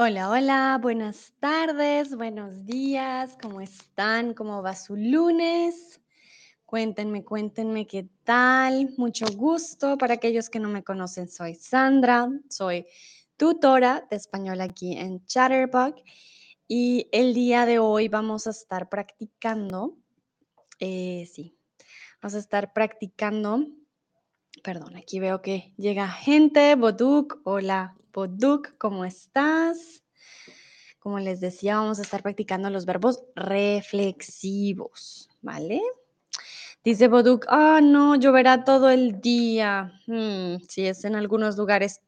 Hola, hola, buenas tardes, buenos días, ¿cómo están? ¿Cómo va su lunes? Cuéntenme, cuéntenme qué tal. Mucho gusto. Para aquellos que no me conocen, soy Sandra, soy tutora de español aquí en Chatterbug y el día de hoy vamos a estar practicando, eh, sí, vamos a estar practicando, perdón, aquí veo que llega gente, Boduk, hola Boduk, ¿cómo estás? Como les decía, vamos a estar practicando los verbos reflexivos, ¿vale? Dice Boduk, ah, no, lloverá todo el día. Hmm, si es en algunos lugares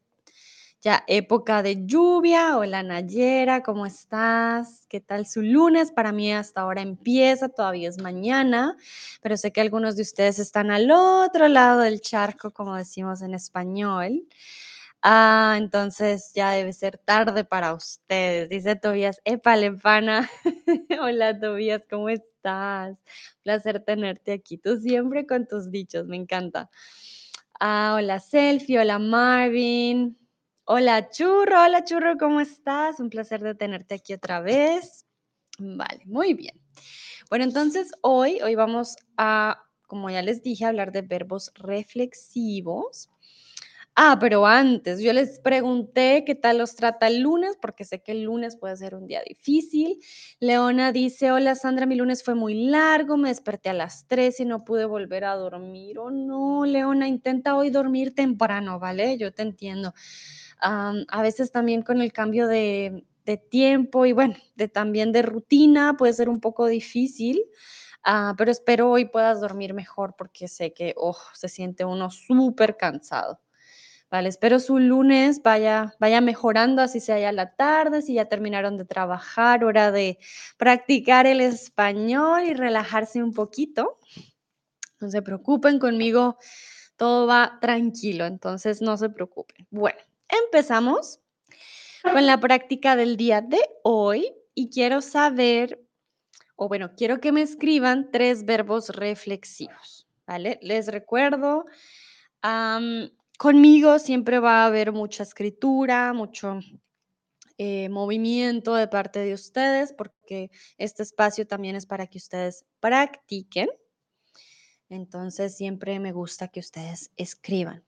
ya época de lluvia. Hola Nayera, ¿cómo estás? ¿Qué tal su lunes? Para mí hasta ahora empieza, todavía es mañana, pero sé que algunos de ustedes están al otro lado del charco, como decimos en español. Ah, entonces ya debe ser tarde para ustedes. Dice Tobías, épale, pana. Hola, Tobías, ¿cómo estás? Placer tenerte aquí. Tú siempre con tus dichos, me encanta. Ah, hola, Selfie. Hola, Marvin. Hola, Churro. Hola, Churro, ¿cómo estás? Un placer de tenerte aquí otra vez. Vale, muy bien. Bueno, entonces hoy, hoy vamos a, como ya les dije, hablar de verbos reflexivos. Ah, pero antes, yo les pregunté qué tal los trata el lunes, porque sé que el lunes puede ser un día difícil. Leona dice, hola Sandra, mi lunes fue muy largo, me desperté a las 3 y no pude volver a dormir. Oh no, Leona, intenta hoy dormir temprano, ¿vale? Yo te entiendo. A veces también con el cambio de, tiempo y bueno, también de rutina puede ser un poco difícil. Ah, pero espero hoy puedas dormir mejor porque sé que oh, se siente uno súper cansado. Vale, espero su lunes vaya, vaya mejorando, así sea ya la tarde, si ya terminaron de trabajar, hora de practicar el español y relajarse un poquito. No se preocupen conmigo, todo va tranquilo, entonces no se preocupen. Bueno, empezamos con la práctica del día de hoy y quiero saber, o bueno, quiero que me escriban tres verbos reflexivos, ¿vale? Les recuerdo, Conmigo siempre va a haber mucha escritura, mucho eh, movimiento de parte de ustedes, porque este espacio también es para que ustedes practiquen. Entonces siempre me gusta que ustedes escriban.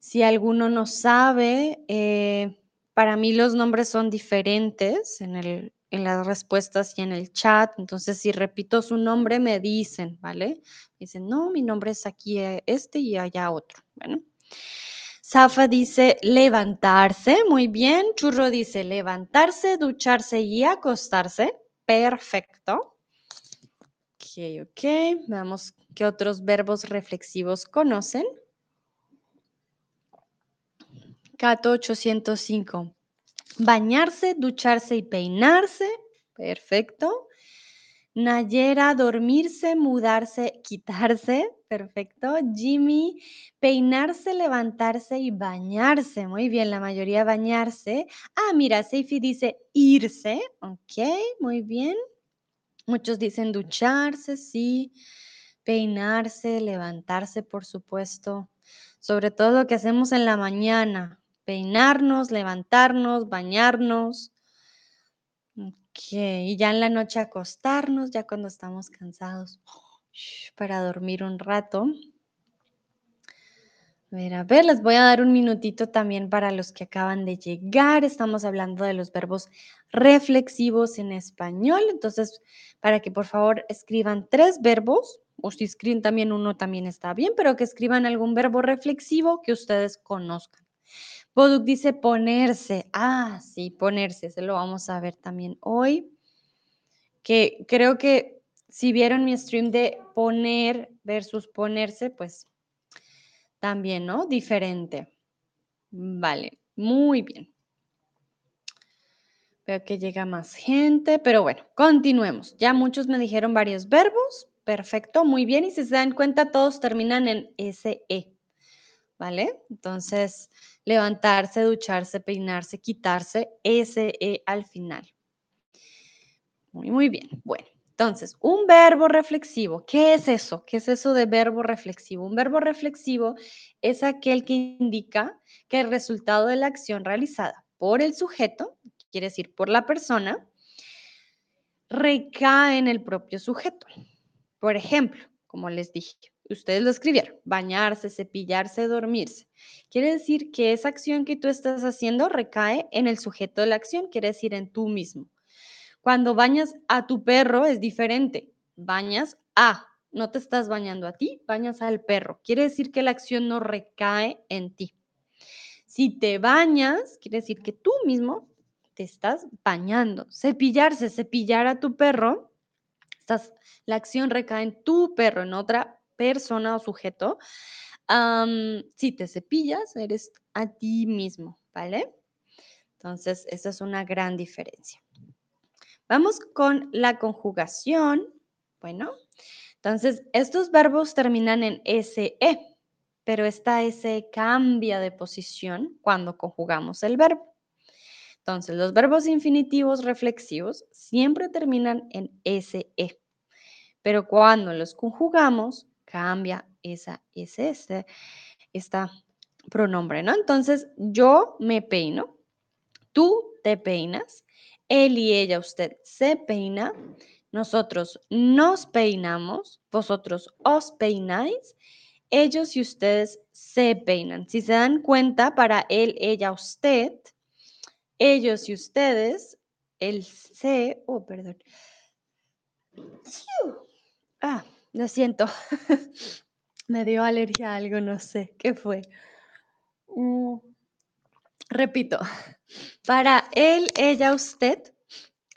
Si alguno no sabe, eh, para mí los nombres son diferentes en, en las respuestas y en el chat. Entonces, si repito su nombre, me dicen, ¿vale? Dicen, no, mi nombre es aquí eh, este y allá otro. Bueno. Zafa dice levantarse, muy bien. Churro dice levantarse, ducharse y acostarse. Perfecto. Ok, ok. Veamos qué otros verbos reflexivos conocen. Cato 805. Bañarse, ducharse y peinarse. Perfecto. Nayera, dormirse, mudarse, quitarse. Perfecto. Jimmy, peinarse, levantarse y bañarse. Muy bien, la mayoría bañarse. Ah, mira, Seifi dice irse. Ok, muy bien. Muchos dicen ducharse, sí. Peinarse, levantarse, por supuesto. Sobre todo lo que hacemos en la mañana. Peinarnos, levantarnos, bañarnos. Ok, y ya en la noche acostarnos, ya cuando estamos cansados, para dormir un rato. A ver, a ver, les voy a dar un minutito también para los que acaban de llegar. Estamos hablando de los verbos reflexivos en español. Entonces, para que por favor escriban tres verbos, o si escriben también uno también está bien, pero que escriban algún verbo reflexivo que ustedes conozcan. Boduk dice ponerse. Ah, sí, ponerse. Se lo vamos a ver también hoy. Que creo que si vieron mi stream de poner versus ponerse, pues también, ¿no? Diferente. Vale, muy bien. Veo que llega más gente, pero bueno, continuemos. Ya muchos me dijeron varios verbos. Perfecto, muy bien. Y si se dan cuenta, todos terminan en SE. ¿Vale? Entonces, levantarse, ducharse, peinarse, quitarse, SE al final. Muy, muy bien. Bueno, entonces, un verbo reflexivo, ¿qué es eso? ¿Qué es eso de verbo reflexivo? Un verbo reflexivo es aquel que indica que el resultado de la acción realizada por el sujeto, quiere decir por la persona, recae en el propio sujeto. Por ejemplo, como les dije, ustedes lo escribieron, bañarse, cepillarse, dormirse. Quiere decir que esa acción que tú estás haciendo recae en el sujeto de la acción, quiere decir en tú mismo. Cuando bañas a tu perro es diferente, bañas a, no te estás bañando a ti, bañas al perro. Quiere decir que la acción no recae en ti. Si te bañas, quiere decir que tú mismo te estás bañando. Cepillarse, cepillar a tu perro, la acción recae en tu perro, en otra persona o sujeto. si te cepillas, eres a ti mismo, ¿vale? Entonces, esa es una gran diferencia. Vamos con la conjugación. Bueno, entonces estos verbos terminan en SE pero esta S cambia de posición cuando conjugamos el verbo. Entonces, los verbos infinitivos reflexivos siempre terminan en SE, pero cuando los conjugamos, cambia esa SS, esta pronombre, ¿no? Entonces, yo me peino, tú te peinas, él y ella, usted se peina, nosotros nos peinamos, vosotros os peináis ellos y ustedes se peinan. Si se dan cuenta, para él, ella, usted, ellos y ustedes, el se, oh, perdón. Ah, lo siento. Me dio alergia a algo, no sé qué fue. Mm, repito, para él, ella, usted,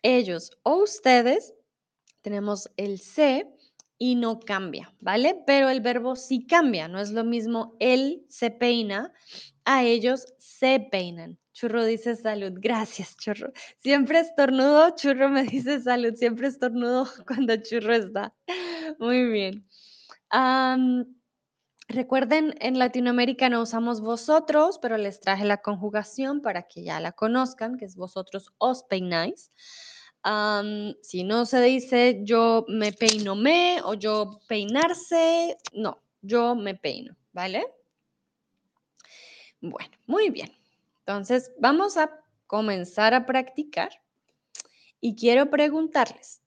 ellos o ustedes, tenemos el se y no cambia, ¿vale? Pero el verbo sí cambia, no es lo mismo él se peina, a ellos se peinan. Churro dice salud, gracias Churro. Siempre estornudo, Churro me dice salud, siempre estornudo cuando Churro está. Muy bien. recuerden, en Latinoamérica no usamos vosotros, pero les traje la conjugación para que ya la conozcan, que es vosotros os peináis si no se dice yo me peino me o yo peinarse, no, yo me peino, ¿vale? Bueno, muy bien. Entonces, vamos a comenzar a practicar y quiero preguntarles,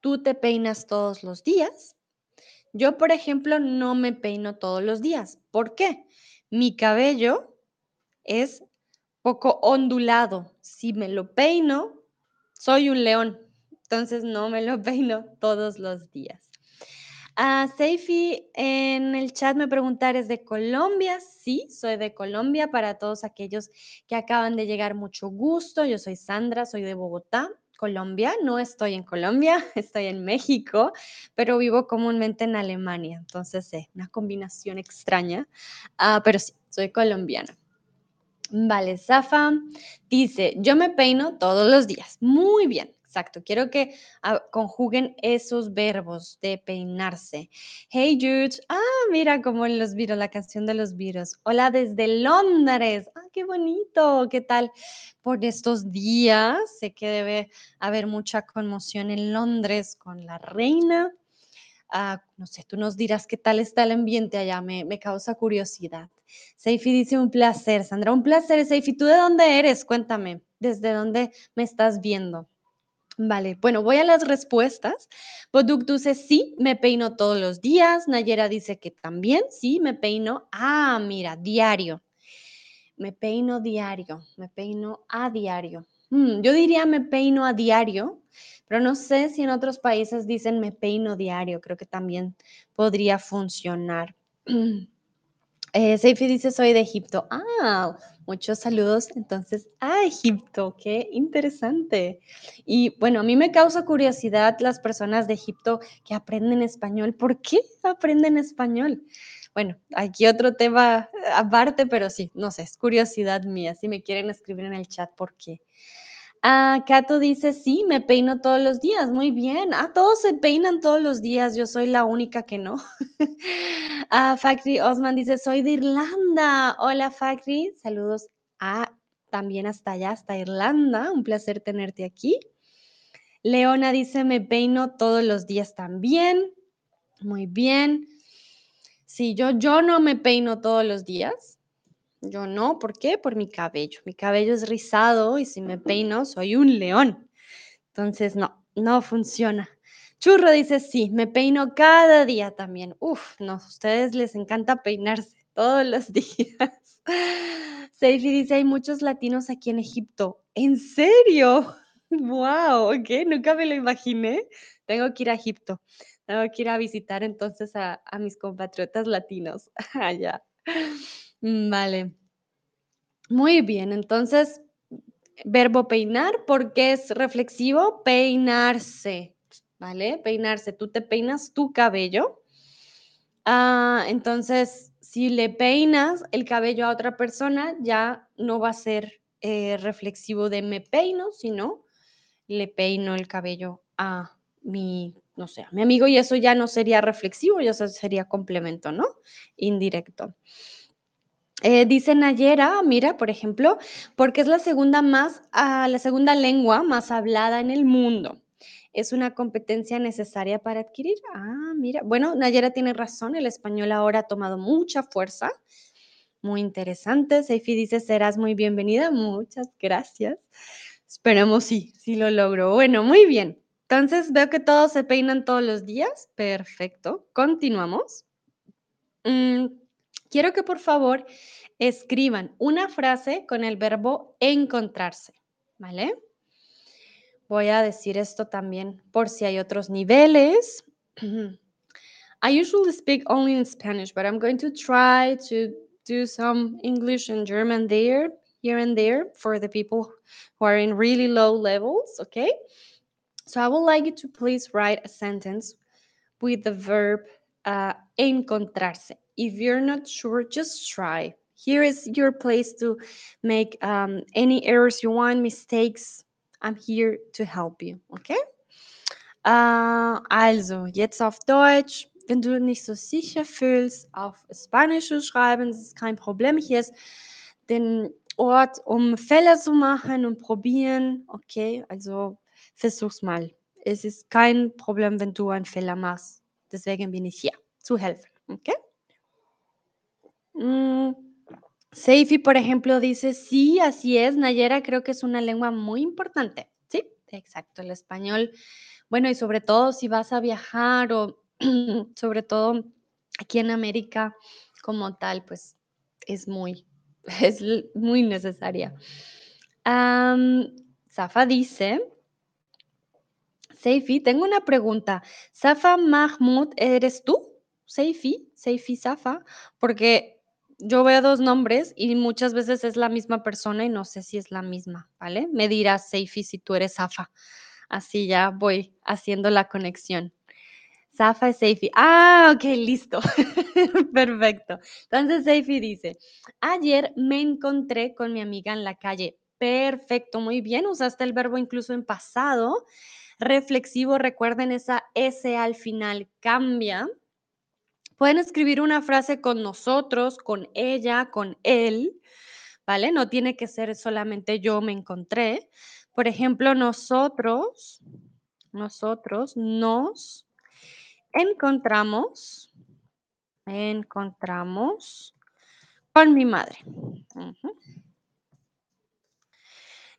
¿tú te peinas todos los días? Yo, por ejemplo, no me peino todos los días. ¿Por qué? Mi cabello es poco ondulado. Si me lo peino, soy un león, entonces no me lo peino todos los días. Uh, Seifi en el chat me preguntar, ¿es de Colombia? Sí, soy de Colombia. Para todos aquellos que acaban de llegar, mucho gusto. Yo soy Sandra, soy de Bogotá, Colombia. No estoy en Colombia, estoy en México, pero vivo comúnmente en Alemania. Entonces, es una combinación extraña, uh, pero sí, soy colombiana. Vale, Zafa dice, yo me peino todos los días. Muy bien, exacto. Quiero que ah, conjuguen esos verbos de peinarse. Hey Jude, ah, mira como en los virus, la canción de los virus. Hola desde Londres. Ah, qué bonito. ¿Qué tal por estos días? Sé que debe haber mucha conmoción en Londres con la reina. Ah, no sé, tú nos dirás qué tal está el ambiente allá, me, me causa curiosidad. Seifi dice un placer, Sandra, un placer. Seifi, ¿tú de dónde eres? Cuéntame, ¿desde dónde me estás viendo? Vale, bueno, voy a las respuestas. Boduk dice, sí, me peino todos los días. Nayera dice que también, sí, me peino. Ah, mira, diario. Me peino diario, me peino a diario. Mm, yo diría me peino a diario, pero no sé si en otros países dicen me peino diario, creo que también podría funcionar. Eh, Seifi dice soy de Egipto. Ah, muchos saludos entonces a Egipto, qué interesante. Y bueno, a mí me causa curiosidad las personas de Egipto que aprenden español. ¿Por qué aprenden español? Bueno, aquí otro tema aparte, pero sí, no sé, es curiosidad mía. Si me quieren escribir en el chat, ¿por qué? Ah, Cato dice, sí, me peino todos los días. Muy bien. Ah, todos se peinan todos los días. Yo soy la única que no. ah, Factory Osman dice, soy de Irlanda. Hola, Factory. Saludos a también hasta allá, hasta Irlanda. Un placer tenerte aquí. Leona dice, me peino todos los días también. Muy bien. Sí, yo, yo no me peino todos los días. Yo no, ¿por qué? Por mi cabello. Mi cabello es rizado y si me peino soy un león. Entonces, no, no funciona. Churro dice, sí, me peino cada día también. Uf, no, a ustedes les encanta peinarse todos los días. Seifi dice, hay muchos latinos aquí en Egipto. ¿En serio? Wow, ok, nunca me lo imaginé. Tengo que ir a Egipto. Tengo que ir a visitar entonces a, a mis compatriotas latinos allá. Vale. Muy bien, entonces, verbo peinar, porque es reflexivo, peinarse, ¿vale? Peinarse, tú te peinas tu cabello. Ah, entonces, si le peinas el cabello a otra persona, ya no va a ser eh, reflexivo de me peino, sino le peino el cabello a mi, no sé, a mi amigo y eso ya no sería reflexivo, ya sería complemento, ¿no? Indirecto. Eh, dice Nayera, mira, por ejemplo, porque es la segunda más, ah, la segunda lengua más hablada en el mundo. Es una competencia necesaria para adquirir. Ah, mira. Bueno, Nayera tiene razón, el español ahora ha tomado mucha fuerza. Muy interesante. Seifi dice, serás muy bienvenida. Muchas gracias. Esperemos sí, sí lo logro. Bueno, muy bien. Entonces veo que todos se peinan todos los días. Perfecto. Continuamos. Mm, quiero que por favor escriban una frase con el verbo encontrarse. ¿Vale? Voy a decir esto también por si hay otros niveles. I usually speak only in Spanish, but I'm going to try to do some English and German there, here and there, for the people who are in really low levels, okay? So I would like you to please write a sentence with the verb uh, encontrarse. If you're not sure, just try. Here is your place to make um, any errors you want, mistakes, I'm here to help you, okay? Uh, also, jetzt auf Deutsch. Wenn du nicht so sicher fühlst, auf Spanisch zu schreiben, das ist kein Problem. Hier ist den Ort, um Fälle zu machen und probieren. Okay, also versuch's mal. Es ist kein Problem, wenn du einen Fehler machst. Deswegen bin ich hier, zu helfen. Okay? Mm. Seifi, por ejemplo, dice, sí, así es, Nayera, creo que es una lengua muy importante. Sí, exacto, el español. Bueno, y sobre todo si vas a viajar o sobre todo aquí en América como tal, pues es muy, es muy necesaria. Safa dice, Seifi, tengo una pregunta. Safa Mahmoud, ¿eres tú? Seifi, Seifi Safa, porque yo veo dos nombres y muchas veces es la misma persona y no sé si es la misma, ¿vale? Me dirás, Seifi, si tú eres Safa. Así ya voy haciendo la conexión. Safa es Seifi. Ah, ok, listo. Perfecto. Entonces Seifi dice, ayer me encontré con mi amiga en la calle. Perfecto, muy bien. Usaste el verbo incluso en pasado. Reflexivo, recuerden esa S al final cambia Pueden escribir una frase con nosotros, con ella, con él, ¿vale? No tiene que ser solamente yo me encontré. Por ejemplo, nosotros, nosotros nos encontramos, encontramos con mi madre.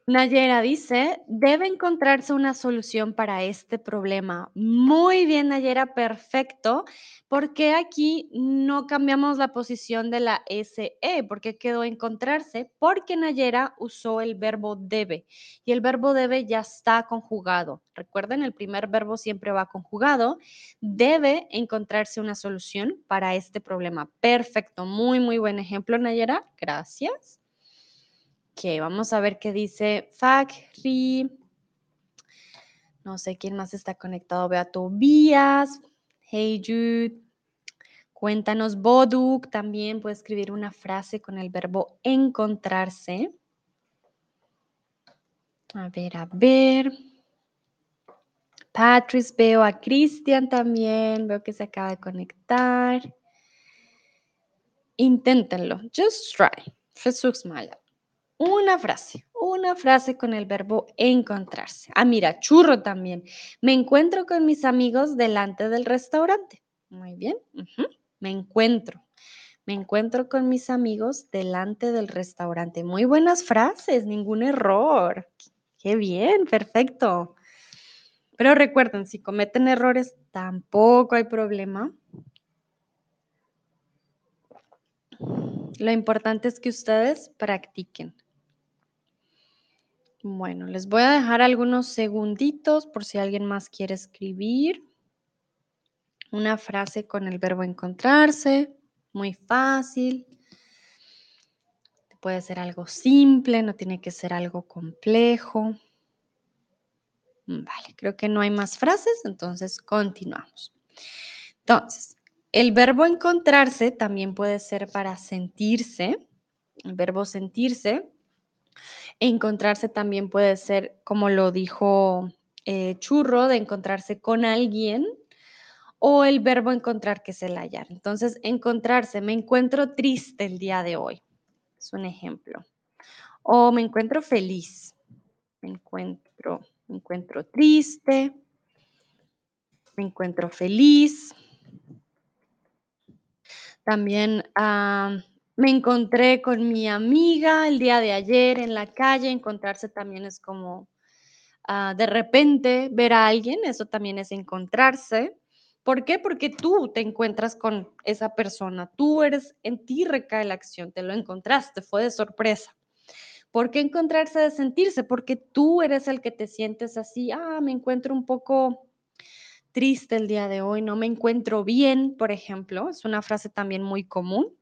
Nayera dice, debe encontrarse una solución para este problema. Muy bien, Nayera, perfecto. ¿Por qué aquí no cambiamos la posición de la SE? ¿Por qué quedó encontrarse? Porque Nayera usó el verbo debe y el verbo debe ya está conjugado. Recuerden, el primer verbo siempre va conjugado. Debe encontrarse una solución para este problema. Perfecto, muy, muy buen ejemplo, Nayera. Gracias. Vamos a ver qué dice Fakri. No sé quién más está conectado. Vea Tobías. Hey Jude. Cuéntanos, Boduk también puede escribir una frase con el verbo encontrarse. A ver, a ver. Patrice, veo a Cristian también. Veo que se acaba conectar. Inténtenlo. Just try. Jesús Mala una frase, una frase con el verbo encontrarse. Ah, mira, churro también. Me encuentro con mis amigos delante del restaurante. Muy bien. Me encuentro. Me encuentro con mis amigos delante del restaurante. Muy buenas frases, ningún error. Qué bien, perfecto. Pero recuerden, si cometen errores, tampoco hay problema. Lo importante es que ustedes practiquen. Bueno, les voy a dejar algunos segunditos por si alguien más quiere escribir. Una frase con el verbo encontrarse, muy fácil. Puede ser algo simple, no tiene que ser algo complejo. Vale, creo que no hay más frases, entonces continuamos. Entonces, el verbo encontrarse también puede ser para sentirse. El verbo sentirse Encontrarse también puede ser, como lo dijo eh, Churro, de encontrarse con alguien o el verbo encontrar que es el hallar. Entonces, encontrarse, me encuentro triste el día de hoy. Es un ejemplo. O me encuentro feliz. Me encuentro, me encuentro triste. Me encuentro feliz. También ah, me encontré con mi amiga el día de ayer en la calle, encontrarse también es como ah, de repente ver a alguien, eso también es encontrarse. ¿Por qué? Porque tú te encuentras con esa persona, tú eres, en ti recae la acción, te lo encontraste, fue de sorpresa. ¿Por qué encontrarse de sentirse? Porque tú eres el que te sientes así, ah, me encuentro un poco triste el día de hoy, no me encuentro bien, por ejemplo, es una frase también muy común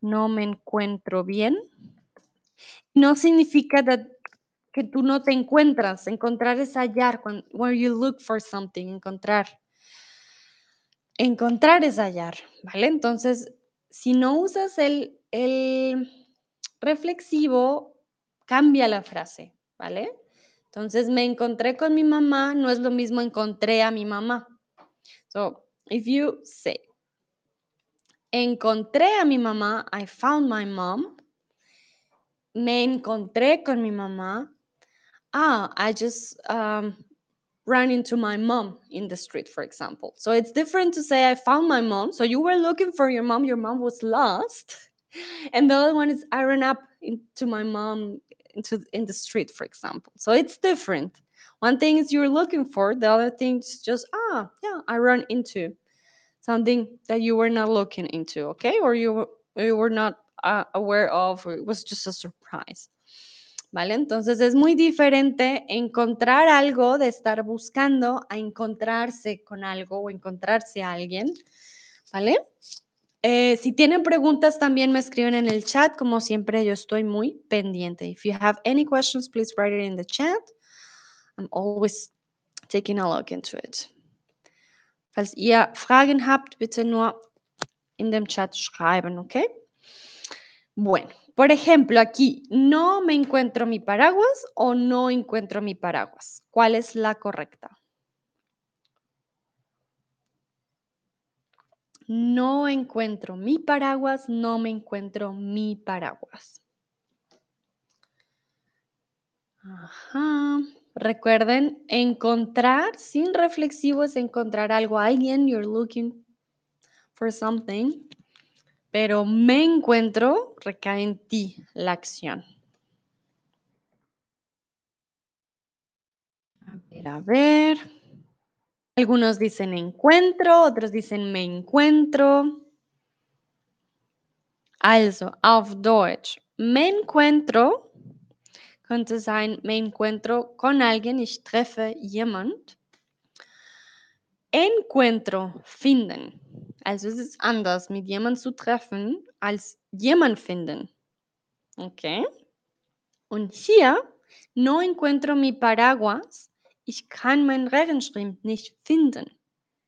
no me encuentro bien, no significa que tú no te encuentras. Encontrar es hallar, where you look for something, encontrar. Encontrar es hallar, ¿vale? Entonces, si no usas el, el reflexivo, cambia la frase, ¿vale? Entonces, me encontré con mi mamá, no es lo mismo encontré a mi mamá. So, if you say, Encontré a mi mamá. I found my mom. Me encontré con mi mamá. Ah, I just um, ran into my mom in the street, for example. So it's different to say I found my mom. So you were looking for your mom. Your mom was lost. And the other one is I ran up into my mom into in the street, for example. So it's different. One thing is you're looking for. The other thing is just ah yeah I run into something that you were not looking into, okay? Or you, you were not uh, aware of, or it was just a surprise. ¿Vale? Entonces es muy diferente encontrar algo de estar buscando a encontrarse con algo o encontrarse a alguien. ¿Vale? Eh, si tienen preguntas también me escriben en el chat. Como siempre, yo estoy muy pendiente. If you have any questions, please write it in the chat. I'm always taking a look into it. Falls ihr Fragen habt, bitte nur in dem Chat schreiben, ¿ok? Bueno, por ejemplo, aquí, no me encuentro mi paraguas o no encuentro mi paraguas. ¿Cuál es la correcta? No encuentro mi paraguas, no me encuentro mi paraguas. Ajá. Recuerden, encontrar sin reflexivo es encontrar algo, alguien, you're looking for something, pero me encuentro recae en ti la acción. A ver, a ver. Algunos dicen encuentro, otros dicen me encuentro. Also, auf Deutsch, me encuentro könnte sein, me encuentro con alguien, ich treffe jemand. Encuentro, finden. Also es ist anders, mit jemand zu treffen, als jemand finden. Okay. Und hier, no encuentro mi paraguas, ich kann mein Regenschirm nicht finden.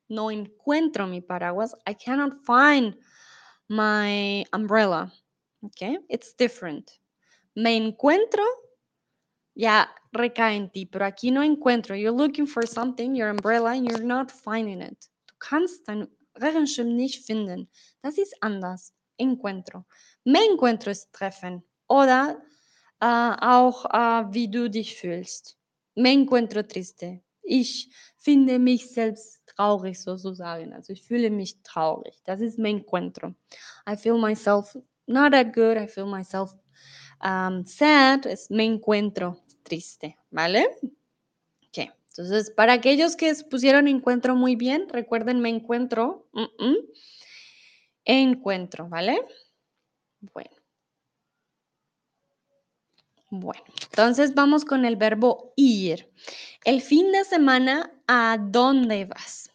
No encuentro mi paraguas, I cannot find my umbrella. Okay, it's different. Me encuentro ya recae en ti, pero aquí no encuentro. You're looking for something, your umbrella, and you're not finding it. Du kannst dein Regenschirm nicht finden. Das ist anders. Encuentro. Me encuentro ist treffen. Oder auch, uh, wie du dich fühlst. Me encuentro triste. Ich finde mich selbst traurig sozusagen. Also ich fühle mich traurig. Das ist me encuentro. I feel myself not that good. I feel myself um, sad. Es me encuentro triste, ¿vale? Ok. Entonces, para aquellos que pusieron encuentro muy bien, recuerden me encuentro. encuentro, ¿vale? Bueno. Bueno, entonces vamos con el verbo ir. El fin de semana, ¿a dónde vas?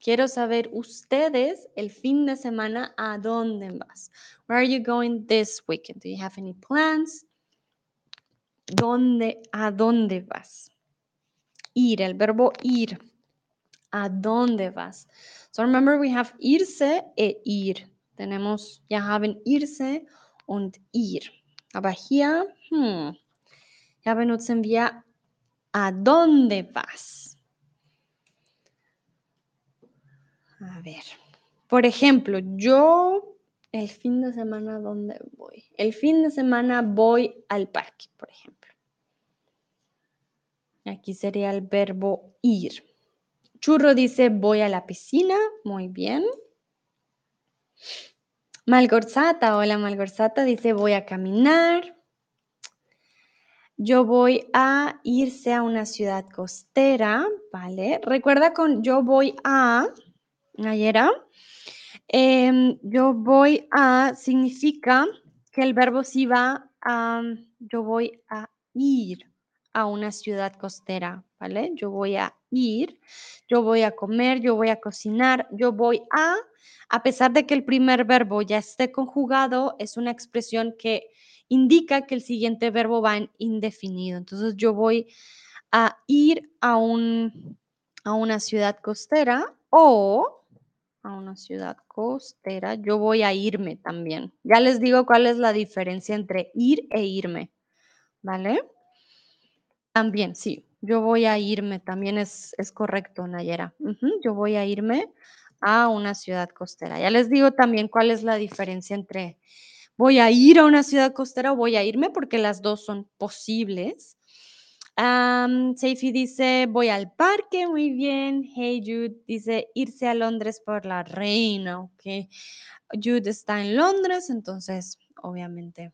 Quiero saber ustedes el fin de semana, ¿a dónde vas? Where are you going this weekend? Do you have any plans? ¿Dónde, ¿A dónde vas? Ir, el verbo ir. ¿A dónde vas? So remember we have irse e ir. Tenemos, ya haben irse und ir. Aber hier, hm, ja benutzen wir ¿a dónde vas? A ver, por ejemplo, yo el fin de semana, ¿dónde voy? El fin de semana voy al parque, por ejemplo. Aquí sería el verbo ir. Churro dice voy a la piscina, muy bien. Malgorzata, hola Malgorzata, dice voy a caminar. Yo voy a irse a una ciudad costera, ¿vale? Recuerda con yo voy a, Nayera, em, yo voy a significa que el verbo sí va a, yo voy a ir a una ciudad costera, ¿vale? Yo voy a ir, yo voy a comer, yo voy a cocinar, yo voy a, a pesar de que el primer verbo ya esté conjugado, es una expresión que indica que el siguiente verbo va en indefinido. Entonces yo voy a ir a, un, a una ciudad costera o a una ciudad costera, yo voy a irme también. Ya les digo cuál es la diferencia entre ir e irme, ¿vale? También, sí, yo voy a irme, también es, es correcto, Nayera. Yo voy a irme a una ciudad costera. Ya les digo también cuál es la diferencia entre voy a ir a una ciudad costera o voy a irme, porque las dos son posibles. Am, Seifi dice, voy al parque, muy bien. Hey Jude dice, irse a Londres por la reina, ok. Jude está en Londres, entonces obviamente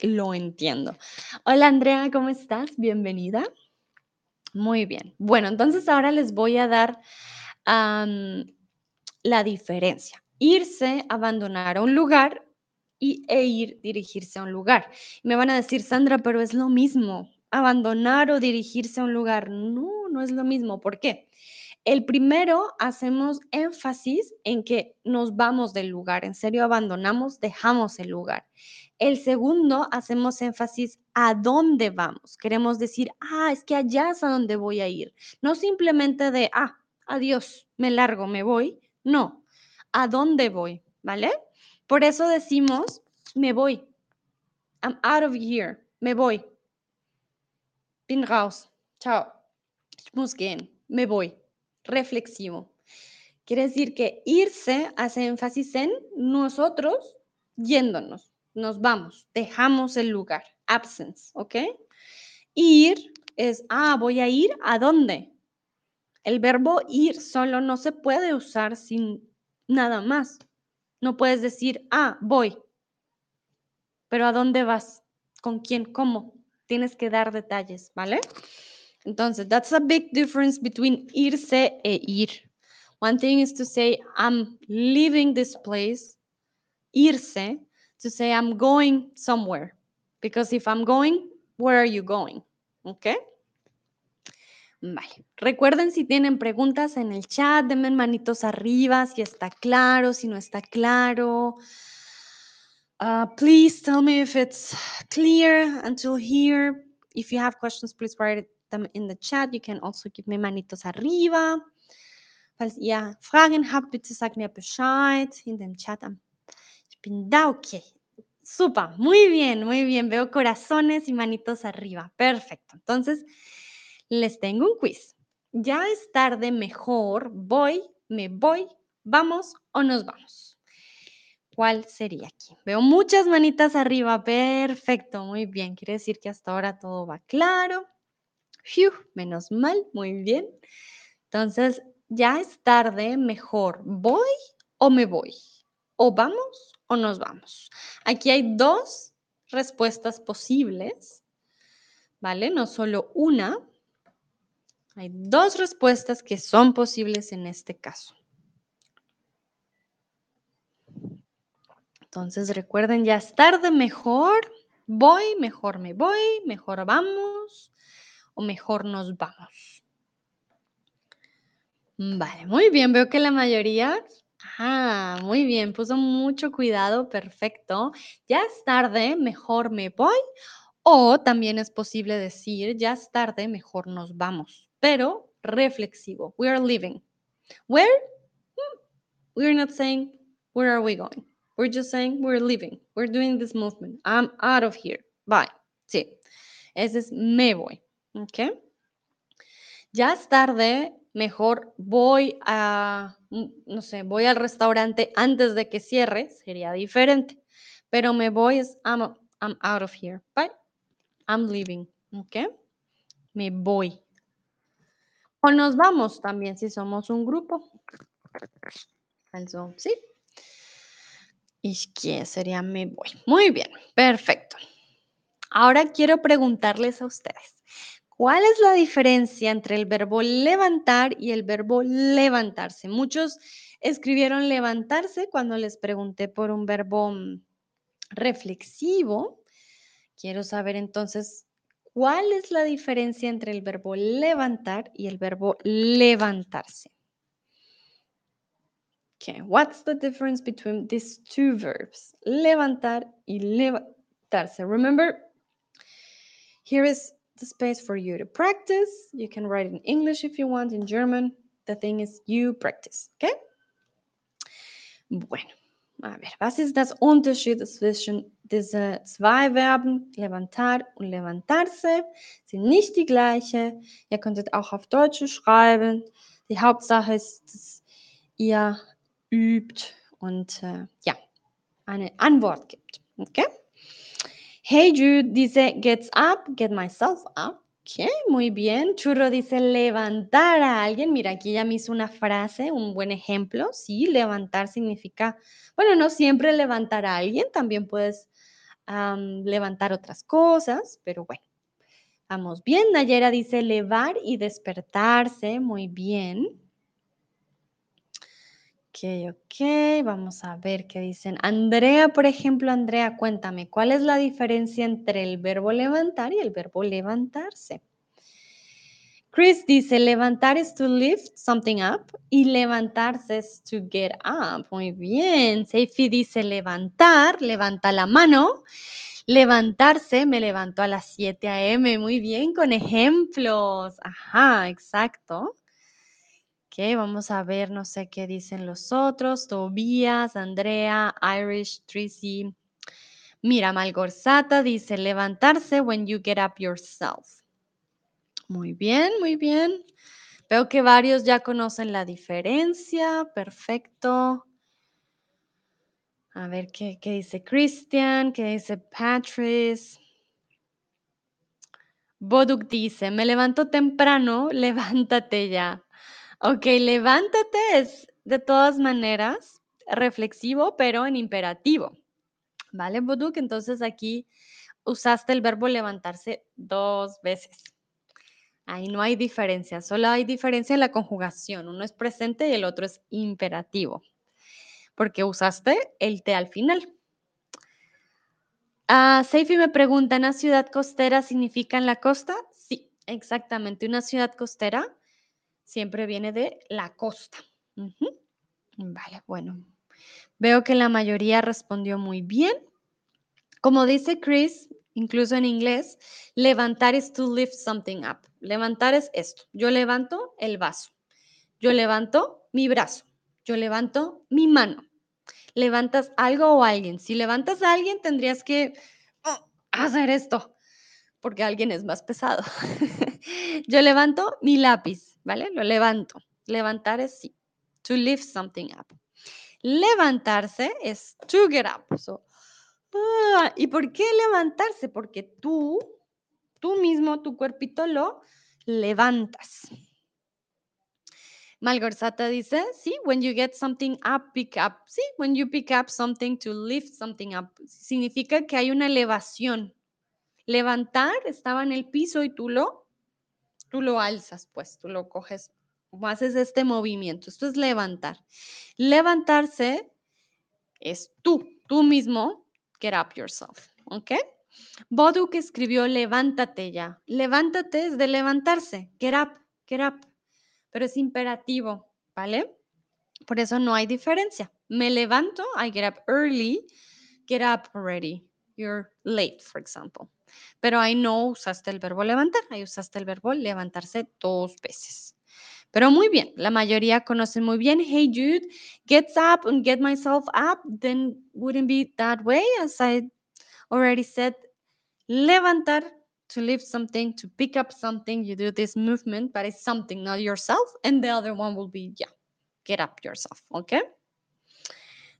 lo entiendo. Hola Andrea, ¿cómo estás? Bienvenida. Muy bien. Bueno, entonces ahora les voy a dar la diferencia. Irse, abandonar a un lugar y, e ir, dirigirse a un lugar. Me van a decir, Sandra, pero es lo mismo. Abandonar o dirigirse a un lugar. No, no es lo mismo. ¿Por qué? El primero hacemos énfasis en que nos vamos del lugar. En serio, abandonamos, dejamos el lugar. El segundo, hacemos énfasis a dónde vamos. Queremos decir, ah, es que allá es a donde voy a ir. No simplemente de, ah, adiós, me largo, me voy. No, a dónde voy, ¿vale? Por eso decimos, me voy. I'm out of here. Me voy. Bin raus. Chao. Ich. Me voy. Reflexivo. Quiere decir que irse hace énfasis en nosotros yéndonos. Nos vamos. Dejamos el lugar. Absence. ¿Ok? Ir es, ah, voy a ir a dónde. El verbo ir solo no se puede usar sin nada más. No puedes decir, ah, voy. Pero ¿a dónde vas? ¿Con quién? ¿Cómo? Tienes que dar detalles, ¿vale? Entonces, that's a big difference between irse e ir. One thing is to say, I'm leaving this place, irse, to say I'm going somewhere. Because if I'm going, where are you going? Okay? Vale. Recuerden si tienen preguntas en el chat, denme manitos arriba si está claro, si no está claro. Uh, please tell me if it's clear until here. If you have questions, please write them in the chat. You can also give me manitos arriba. Falls ihr Fragen habt, bitte sagt mir Bescheid in dem Chat. am- Ich bin da, okay. Super, muy bien, muy bien. Veo corazones y manitos arriba. Perfecto. Entonces, les tengo un quiz. Ya es tarde, mejor. Voy, me voy, vamos o nos vamos. ¿Cuál sería aquí? Veo muchas manitas arriba. Perfecto, muy bien. Quiere decir que hasta ahora todo va claro. Menos mal, muy bien. Entonces, ya es tarde, mejor voy o me voy. O vamos o nos vamos. Aquí hay dos respuestas posibles, ¿vale? No solo una. Hay dos respuestas que son posibles en este caso. Entonces recuerden, ya es tarde, mejor voy, mejor me voy, mejor vamos o mejor nos vamos. Vale, muy bien, veo que la mayoría, ah, muy bien, puso mucho cuidado, perfecto. Ya es tarde, mejor me voy o también es posible decir, ya es tarde, mejor nos vamos, pero reflexivo. We are leaving. Where? Hmm, We're not saying, where are we going? We're just saying we're leaving. We're doing this movement. I'm out of here. Bye. Sí. Ese es me voy. ¿Ok? Ya es tarde. Mejor voy a, mm, no sé, voy al restaurante antes de que cierre. Sería diferente. Pero me voy es I'm, I'm out of here. Bye. I'm leaving. ¿Ok? Me voy. O nos vamos también si somos un grupo. Also, sí. Gehe sería me voy. Muy bien, perfecto. Ahora quiero preguntarles a ustedes, ¿cuál es la diferencia entre el verbo levantar y el verbo levantarse? Muchos escribieron levantarse cuando les pregunté por un verbo mm, reflexivo. Quiero saber entonces, ¿cuál es la diferencia entre el verbo levantar y el verbo levantarse? Okay, what's the difference between these two verbs? Levantar y levantarse. Remember, here is the space for you to practice. You can write in English if you want, in German. The thing is, you practice, okay? Bueno, a ver, was ist das Unterschied zwischen diese zwei Verben, levantar und levantarse? Sind nicht die gleiche. Ihr könntet auch auf Deutsch schreiben. Die Hauptsache ist, dass ihr übt und äh, ja, eine. Okay? Hey Jude dice gets up, get myself up. Ok, muy bien. Churro dice levantar a alguien. Mira, aquí ya me hizo una frase, un buen ejemplo. Sí, levantar significa, bueno, no siempre levantar a alguien, también puedes levantar otras cosas, pero bueno, vamos bien. Nayera dice levar y despertarse. Muy bien. Ok, ok, vamos a ver qué dicen. Andrea, por ejemplo, Andrea, cuéntame, ¿cuál es la diferencia entre el verbo levantar y el verbo levantarse? Chris dice, levantar es to lift something up y levantarse es to get up. Muy bien. Seifi dice, levantar, levanta la mano. Levantarse, me levanto a las 7 a.m. Muy bien, con ejemplos. Ajá, exacto. Vamos a ver, no sé qué dicen los otros. Tobías, Andrea, Irish, Tracy. Mira, Malgorzata dice levantarse when you get up yourself. Muy bien, muy bien. Veo que varios ya conocen la diferencia. Perfecto. A ver qué, qué dice Christian, qué dice Patrice. Boduk dice, me levanto temprano, levántate ya. Ok, levántate es de todas maneras reflexivo, pero en imperativo. ¿Vale, Boduk? Entonces aquí usaste el verbo levantarse dos veces. Ahí no hay diferencia, solo hay diferencia en la conjugación. Uno es presente y el otro es imperativo, porque usaste el te al final. Ah, Seifi me pregunta, ¿una ciudad costera significa en la costa? Sí, exactamente. Una ciudad costera siempre viene de la costa. Vale, bueno. Veo que la mayoría respondió muy bien. Como dice Chris, incluso en inglés, levantar es to lift something up. Levantar es esto. Yo levanto el vaso. Yo levanto mi brazo. Yo levanto mi mano. Levantas algo o alguien. Si levantas a alguien, tendrías que oh, hacer esto, porque alguien es más pesado. Yo levanto mi lápiz. ¿Vale? Lo levanto. Levantar es sí. To lift something up. Levantarse es to get up. Ah, ¿Y por qué levantarse? Porque tú, tú mismo, tu cuerpito lo levantas. Malgorzata dice, sí, when you get something up, pick up. Sí, when you pick up something to lift something up. Significa que hay una elevación. Levantar estaba en el piso y tú lo, tú lo alzas, pues, tú lo coges, haces este movimiento. Esto es levantar. Levantarse es tú, tú mismo, get up yourself, ¿ok? Boduk escribió levántate ya. Levántate es de levantarse, get up, get up, pero es imperativo, ¿vale? Por eso no hay diferencia. Me levanto, I get up early, get up already. You're late, for example. Pero ahí no usaste el verbo levantar, ahí usaste el verbo levantarse dos veces. Pero muy bien, la mayoría conocen muy bien, hey Jude, gets up and get myself up, then wouldn't be that way, as I already said, levantar, to lift something, to pick up something, you do this movement, but it's something, not yourself, and the other one will be, yeah, get up yourself, ¿ok?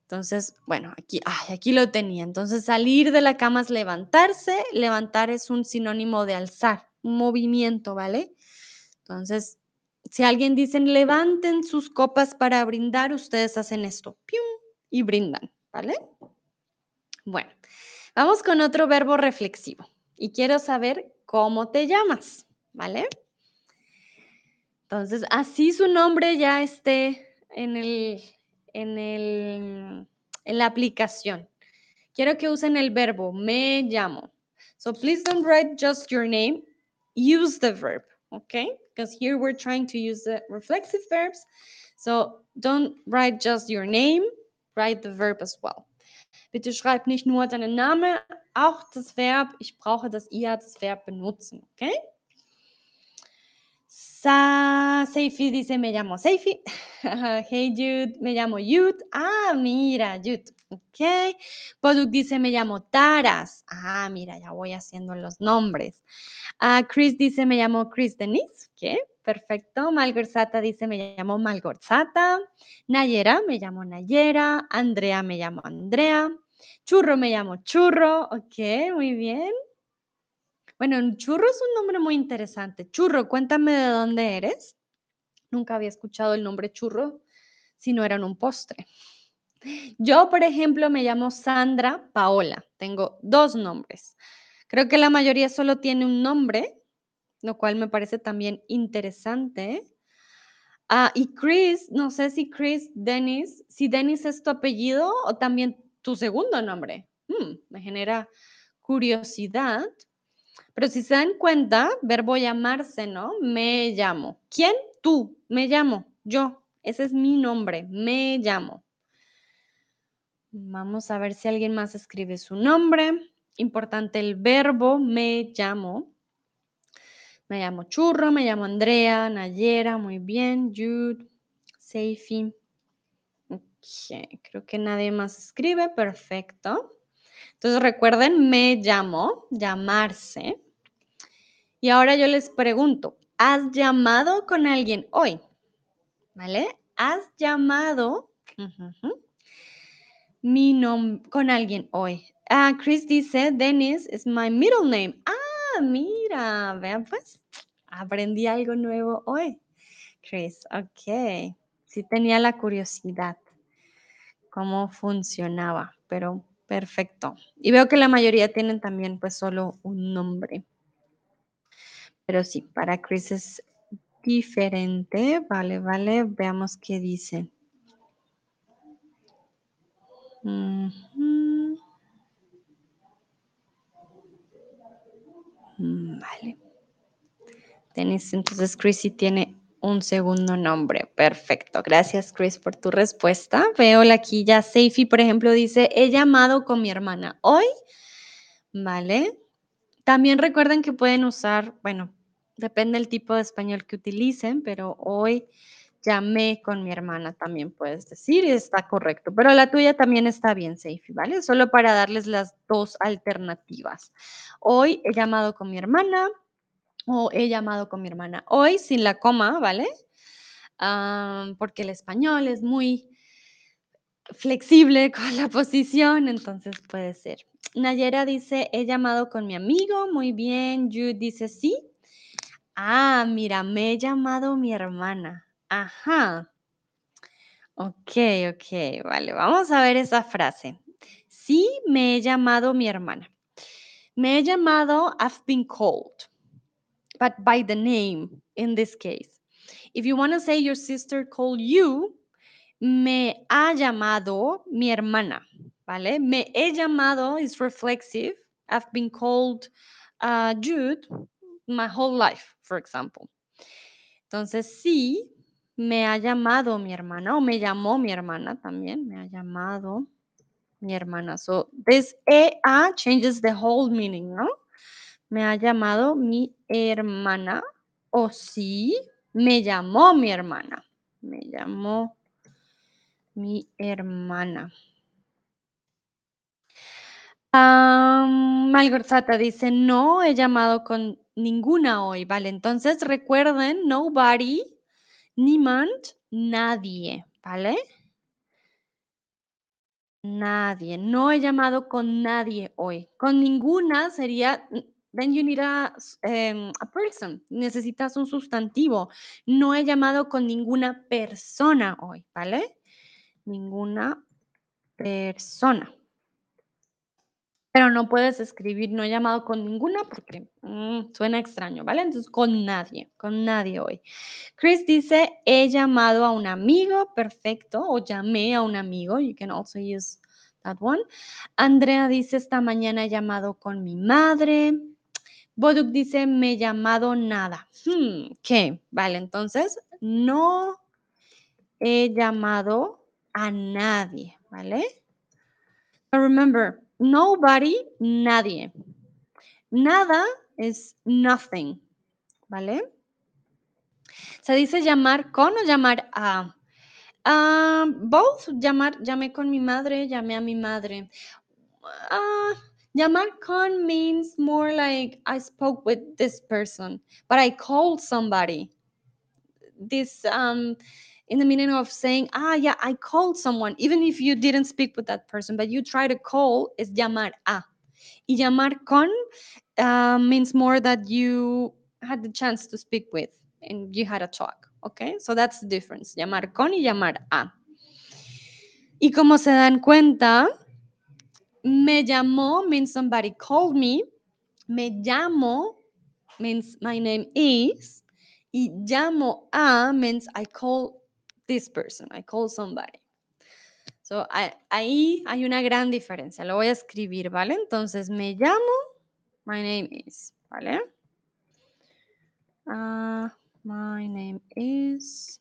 Entonces, bueno, aquí, ay, aquí lo tenía. Entonces, salir de la cama es levantarse. Levantar es un sinónimo de alzar, un movimiento, ¿vale? Entonces, si alguien dice levanten sus copas para brindar, ustedes hacen esto, y brindan, ¿vale? Bueno, vamos con otro verbo reflexivo. Y quiero saber cómo te llamas, ¿vale? Entonces, así su nombre ya esté en, el, en, el, en la aplicación. Quiero que usen el verbo me llamo. So please don't write just your name. Use the verb, okay? Because here we're trying to use the reflexive verbs. So don't write just your name, write the verb as well. Bitte schreib nicht nur deinen Namen, auch das Verb. Ich brauche, dass ihr das Verb benutzen, okay? Sa Seifi dice, me llamo Seifi. hey Jude, me llamo Jude. Ah, mira, Jude. Ok. Poduk dice, me llamo Taras. Ah, mira, ya voy haciendo los nombres. Ah, Chris dice, me llamo Chris Denise. Ok, perfecto. Malgorzata dice, me llamo Malgorzata. Nayera, me llamo Nayera. Andrea, me llamo Andrea. Churro, me llamo Churro. Ok, muy bien. Bueno, Churro es un nombre muy interesante. Churro, cuéntame de dónde eres. Nunca había escuchado el nombre Churro si no eran un postre. Yo, por ejemplo, me llamo Sandra Paola. Tengo dos nombres. Creo que la mayoría solo tiene un nombre, lo cual me parece también interesante. Ah, y Chris, no sé si Chris Dennis, si Dennis es tu apellido o también tu segundo nombre. Hmm, me genera curiosidad. Pero si se dan cuenta, verbo llamarse, ¿no? Me llamo. ¿Quién? Tú. Me llamo. Yo. Ese es mi nombre. Me llamo. Vamos a ver si alguien más escribe su nombre. Importante el verbo me llamo. Me llamo Churro, me llamo Andrea, Nayera, muy bien, Jude, Seifi. Ok, creo que nadie más escribe, perfecto. Entonces recuerden, me llamo, llamarse. Y ahora yo les pregunto, ¿has llamado con alguien hoy? ¿Vale? ¿Has llamado mi nombre con alguien hoy? Ah, Chris dice, Dennis is my middle name. Ah, mira, vean pues, aprendí algo nuevo hoy. Chris, ok. Sí tenía la curiosidad cómo funcionaba, pero Perfecto. Y veo que la mayoría tienen también pues solo un nombre. Pero sí, para Chris es diferente. Vale, vale. Veamos qué dice. Mm, vale. Tenis, entonces Chris tiene un segundo nombre. Perfecto. Gracias, Chris, por tu respuesta. Veo aquí ya Seifi, por ejemplo, dice, he llamado con mi hermana hoy. Vale. También recuerden que pueden usar, bueno, depende del tipo de español que utilicen, pero hoy llamé con mi hermana también puedes decir está correcto. Pero la tuya también está bien, Seifi, ¿vale? Solo para darles las dos alternativas. Hoy he llamado con mi hermana, o he llamado con mi hermana hoy sin la coma, ¿vale? porque el español es muy flexible con la posición, entonces puede ser. Nayera dice, he llamado con mi amigo, muy bien. Jude dice, sí. Ah, mira, me he llamado mi hermana. Ajá. Ok, ok, vale. Vamos a ver esa frase. Sí, me he llamado mi hermana. Me he llamado, I've been called, but by the name in this case. If you want to say your sister called you, me ha llamado mi hermana, ¿vale? Me he llamado is reflexive. I've been called uh, Jude my whole life, for example. Entonces, sí, me ha llamado mi hermana o me llamó mi hermana también, me ha llamado mi hermana. So, this EA changes the whole meaning, ¿no? Me ha llamado mi hermana o sí, me llamó mi hermana. Me llamó mi hermana. Um, Malgorzata dice, no he llamado con ninguna hoy, ¿vale? Entonces recuerden, nobody, niemand, nadie, ¿vale? Nadie. No he llamado con nadie hoy. Con ninguna sería, then you need a, em, a person. Necesitas un sustantivo. No he llamado con ninguna persona hoy, ¿vale? Ninguna persona. Pero no puedes escribir no he llamado con ninguna porque mm, suena extraño, ¿vale? Entonces, con nadie, con nadie hoy. Chris dice, he llamado a un amigo, perfecto, o llamé a un amigo, you can also use that one. Andrea dice, esta mañana he llamado con mi madre. Boduk dice, me llamado nada. Hmm, ¿Qué? Vale, entonces, no he llamado a nadie, ¿vale? But remember, Nobody, nadie. Nada es nothing, ¿vale? Se dice llamar con o llamar a. Ah, both, llamar, llamé con mi madre, llamé a mi madre. Uh, llamar con means more like I spoke with this person, but I called somebody. This um in the meaning of saying, ah, yeah, I called someone, even if you didn't speak with that person, but you try to call is llamar a. Y llamar con uh, means more that you had the chance to speak with and you had a talk. Okay, so that's the difference. Llamar con y llamar a. Y como se dan cuenta, me llamó means somebody called me. Me llamo means my name is. Y llamo a means I call this person, I call somebody. So, ahí hay una gran diferencia. Lo voy a escribir, ¿vale? Entonces, me llamo, my name is, ¿vale? Uh, my name is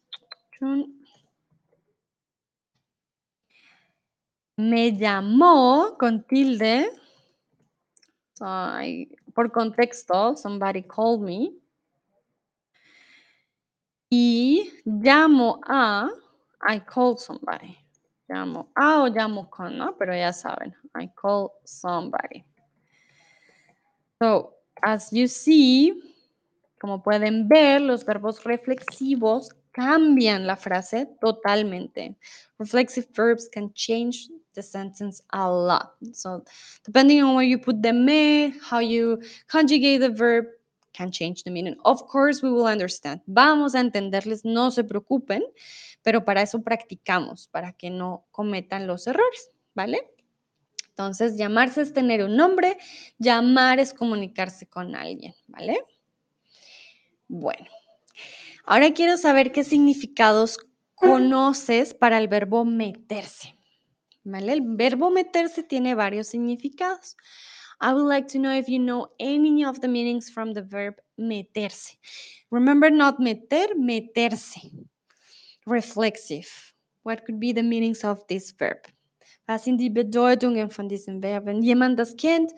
Me llamó con tilde. So por contexto, somebody called me. Y llamo a, I call somebody. Llamo a o llamo con, ¿no? Pero ya saben, I call somebody. So, as you see, como pueden ver, los verbos reflexivos cambian la frase totalmente. Reflexive verbs can change the sentence a lot. So, depending on where you put the me, how you conjugate the verb, can change the meaning. Of course, we will understand. Vamos a entenderles, no se preocupen, pero para eso practicamos, para que no cometan los errores, ¿vale? Entonces, llamarse es tener un nombre, llamar es comunicarse con alguien, ¿vale? Bueno, ahora quiero saber qué significados conoces para el verbo meterse. El verbo meterse tiene varios significados. I would like to know if you know any of the meanings from the verb meterse. Remember not meter, meterse. Reflexive. What could be the meanings of this verb? Was sind die Bedeutungen von diesen Verben? Jemand das kennt?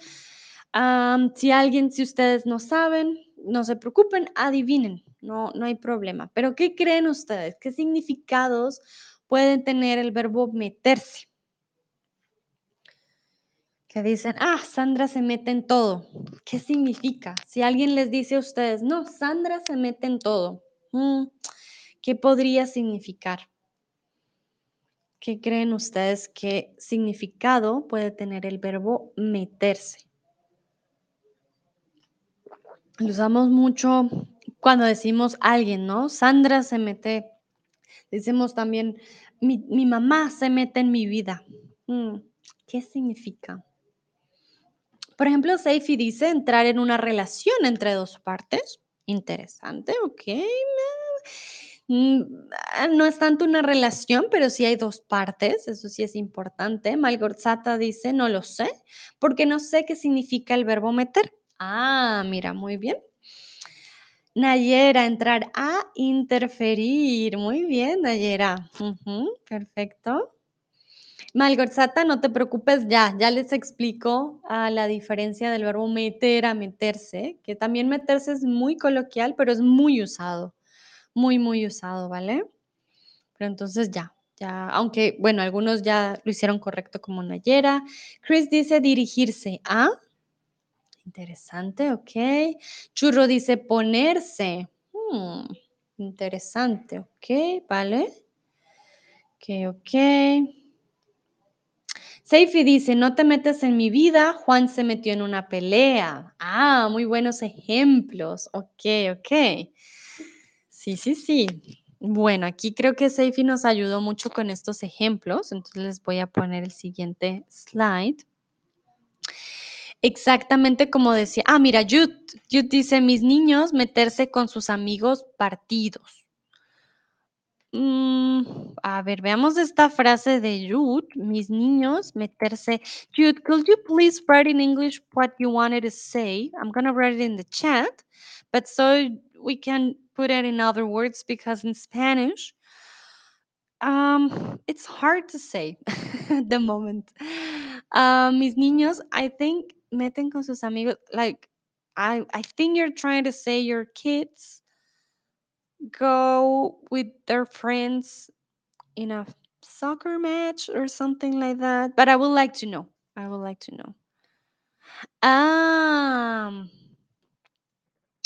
Um, si alguien, si ustedes no saben, no se preocupen, adivinen, no, no hay problema. Pero ¿qué creen ustedes? ¿Qué significados pueden tener el verbo meterse? Que dicen, ah, Sandra se mete en todo. ¿Qué significa? Si alguien les dice a ustedes, no, Sandra se mete en todo, mm, ¿qué podría significar? ¿Qué creen ustedes qué significado puede tener el verbo meterse? Lo usamos mucho cuando decimos alguien, ¿no? Sandra se mete Decimos también, mi, mi mamá se mete en mi vida. Mm, ¿Qué significa? Por ejemplo, Seifi dice entrar en una relación entre dos partes. Interesante, ok. Mm, ah, No es tanto una relación, pero sí hay dos partes, eso sí es importante. Malgorzata dice, no lo sé, porque no sé qué significa el verbo meter. Ah, mira, muy bien. Nayera, entrar a interferir. Muy bien, Nayera. Perfecto. Malgorzata, no te preocupes, ya, ya les explico ah, la diferencia del verbo meter a meterse, que también meterse es muy coloquial, pero es muy usado, muy, muy usado, ¿vale? Pero entonces ya, ya, aunque, bueno, algunos ya lo hicieron correcto como Nayera. Chris dice dirigirse a. Interesante, ok. Churro dice ponerse. Hmm, interesante, ok, vale. Ok, ok. Seifi dice, no te metas en mi vida, Juan se metió en una pelea. Ah, muy buenos ejemplos. Ok, ok. Sí, sí, sí. Bueno, aquí creo que Seifi nos ayudó mucho con estos ejemplos, entonces les voy a poner el siguiente slide. Exactamente como decía, ah, mira, Jude, Jude dice, mis niños meterse con sus amigos partidos. Mm, a ver, veamos esta frase de Jude, mis niños meterse. Jude, could you please write in English what you wanted to say? I'm going to write it in the chat, but so we can put it in other words because in Spanish, um, it's hard to say at the moment. Uh, mis niños, I think meten con sus amigos. Like, I I think you're trying to say your kids go with their friends in a soccer match or something like that. But I would like to know. I would like to know. Um.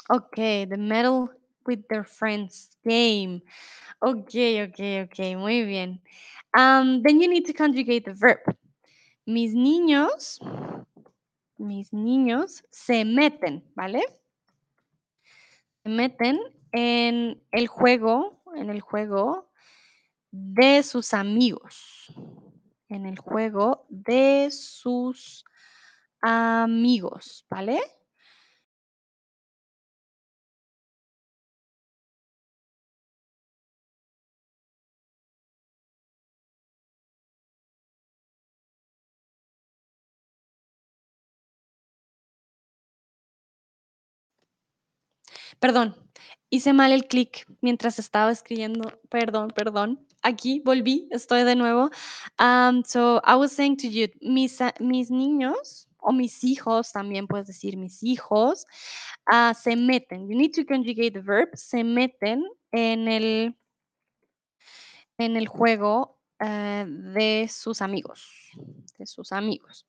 Okay, the medal with their friends game. Okay, okay, okay. Muy bien. Um, then you need to conjugate the verb. Mis niños, mis niños se meten, ¿vale? Se meten en el juego, en el juego de sus amigos. En el juego de sus amigos, ¿vale? Perdón, hice mal el clic mientras estaba escribiendo. Perdón, perdón. Aquí volví, estoy de nuevo. So I was saying to you, mis, mis niños o mis hijos, también puedes decir mis hijos, ah, se meten. You need to conjugate the verb. Se meten en el, en el juego eh, de sus amigos. De sus amigos.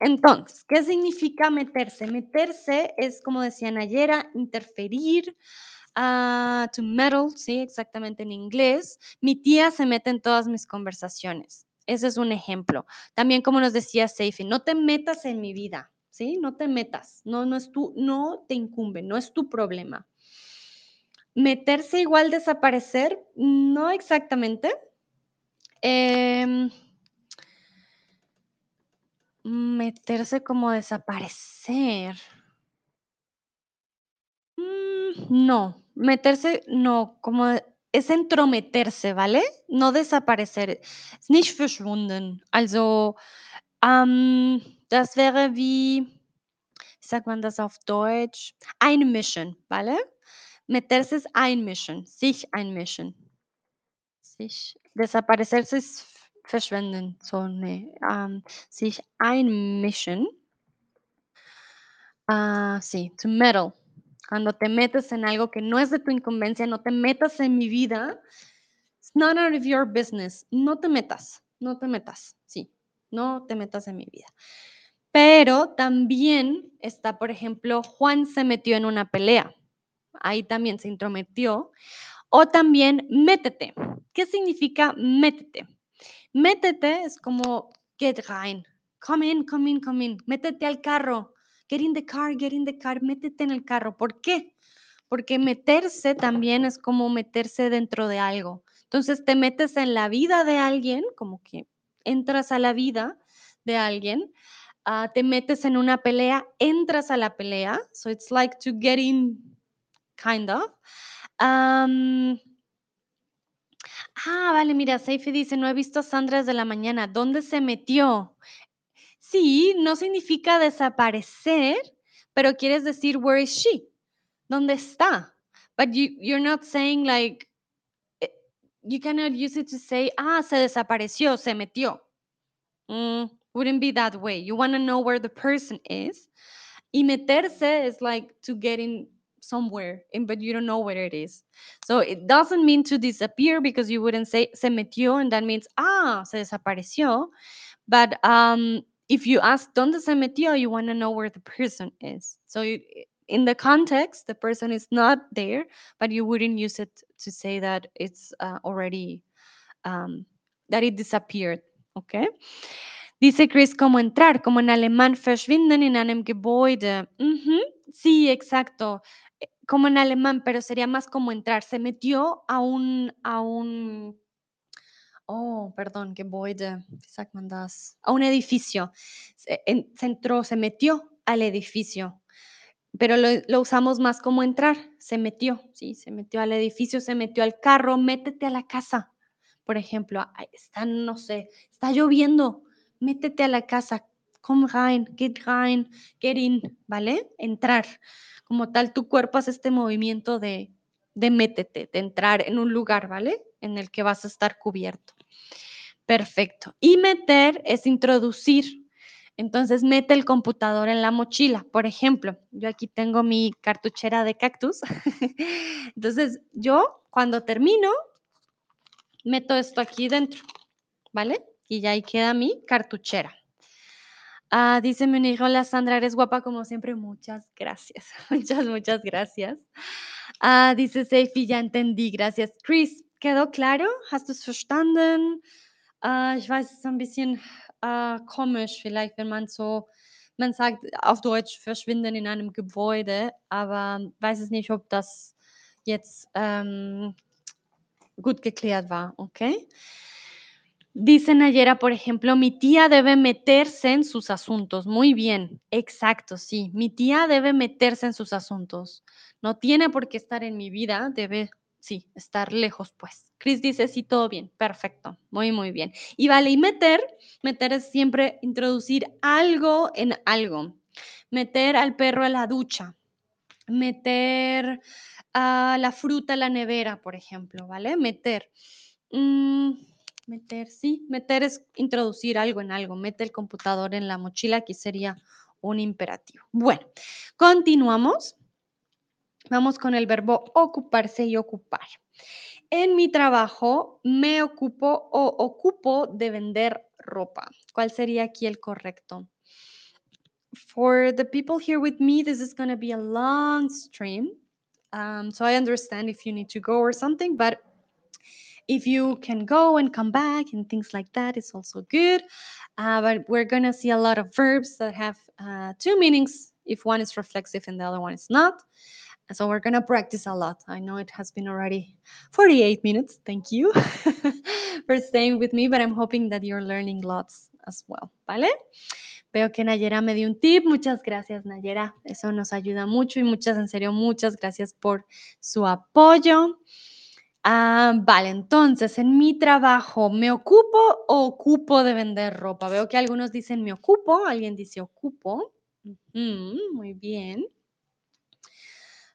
Entonces, ¿qué significa meterse? Meterse es, como decía Nayera, interferir, ah, to meddle, sí, exactamente en inglés. Mi tía se mete en todas mis conversaciones. Ese es un ejemplo. También, como nos decía Seifi, no te metas en mi vida, ¿sí? No te metas. No, no es tu, no te incumbe, no es tu problema. Meterse igual desaparecer, no exactamente. Em, meterse como desaparecer. Mm, no, meterse, no, como es entrometerse, ¿vale? No desaparecer. Ist nicht verschwunden. Also, ähm, das wäre wie, wie sagt man das auf Deutsch? Einmischen, ¿vale? Meterse es einmischen, sich einmischen. Sich, desaparecerse es verschwinden, so, ne, ähm, sich einmischen. Ah, sí, to meddle. Cuando te metes en algo que no es de tu incumbencia, no te metas en mi vida. It's none of your business. No te metas, no te metas, sí, no te metas en mi vida. Pero también está, por ejemplo, Juan se metió en una pelea. Ahí también se intrometió. O también métete. ¿Qué significa métete? Métete es como get rein. Come in, come in, come in. Métete al carro. Get in the car, get in the car. Métete en el carro. ¿Por qué? Porque meterse también es como meterse dentro de algo. Entonces te metes en la vida de alguien, como que entras a la vida de alguien, ah, te metes en una pelea, entras a la pelea. So it's like to get in, kind of. Am, ah, vale, mira, Seifi dice, no he visto a Sandra desde la mañana. ¿Dónde se metió? Sí, no significa desaparecer, pero quieres decir, where is she? ¿Dónde está? But you, you're not saying like, eh, you cannot use it to say, ah, se desapareció, se metió. Mm, wouldn't be that way. You want to know where the person is. Y meterse is like to get in somewhere, but you don't know where it is. So it doesn't mean to disappear because you wouldn't say se metió, and that means, ah, se desapareció. But um, if you ask dónde se metió, you want to know where the person is. So you, in the context, the person is not there, but you wouldn't use it to say that it's uh, already um, that it disappeared. Okay. Dice Chris, como entrar, como en alemán, verschwinden in einem Gebäude. Ujú, Sí, exacto. Eh, Como en alemán, pero sería más como entrar. Se metió a un, a un, oh, perdón, sagt man das? A un edificio. Se, en- entró, se metió al edificio. Pero lo, usamos más como entrar. Se metió, sí, se metió al edificio, se metió al carro, métete a la casa. Por ejemplo, está, no sé, está lloviendo, métete a la casa, come rein, get rein, get in, ¿vale? Entrar. Como tal, tu cuerpo hace este movimiento de, de métete, de entrar en un lugar, ¿vale? En el que vas a estar cubierto. Perfecto. Y meter es introducir. Entonces, mete el computador en la mochila. Por ejemplo, yo aquí tengo mi cartuchera de cactus. Entonces, yo cuando termino, meto esto aquí dentro, ¿vale? Y ya ahí queda mi cartuchera. Ah, dice mi hijo, hola Sandra, eres guapa como siempre. Muchas gracias. Muchas, muchas gracias. Ah, dice Seifi, ya entendí. Gracias. Chris, ¿quedó claro? ¿Hast du es verstanden? Ah, ich weiß, es ist ein bisschen ah, komisch, vielleicht, wenn man so, man sagt auf Deutsch verschwinden in einem Gebäude, aber weiß es nicht, ob das jetzt ähm, gut geklärt war, okay? Dice Nayera, por ejemplo, mi tía debe meterse en sus asuntos. Muy bien, exacto, sí. Mi tía debe meterse en sus asuntos. No tiene por qué estar en mi vida, debe, sí, estar lejos, pues. Chris dice, sí, todo bien, perfecto, muy, muy bien. Y vale, y meter, meter es siempre introducir algo en algo. Meter al perro a la ducha, meter a la fruta a la nevera, por ejemplo, ¿vale? Meter. Mm, Meter, sí, meter es introducir algo en algo. Mete el computador en la mochila, aquí sería un imperativo. Bueno, continuamos. Vamos con el verbo ocuparse y ocupar. En mi trabajo me ocupo o ocupo de vender ropa. ¿Cuál sería aquí el correcto? For the people here with me, this is going to be a long stream. Um, so I understand if you need to go or something, but if you can go and come back and things like that, it's also good. Uh, but we're going to see a lot of verbs that have uh, two meanings if one is reflexive and the other one is not. So we're going to practice a lot. I know it has been already 48 minutes. Thank you for staying with me, but I'm hoping that you're learning lots as well. ¿Vale? Veo que Nayera me dio un tip. Muchas gracias, Nayera. Eso nos ayuda mucho y muchas, en serio, muchas gracias por su apoyo. Ah, vale, entonces en mi trabajo, ¿me ocupo o ocupo de vender ropa? Veo que algunos dicen me ocupo, alguien dice ocupo. Muy bien.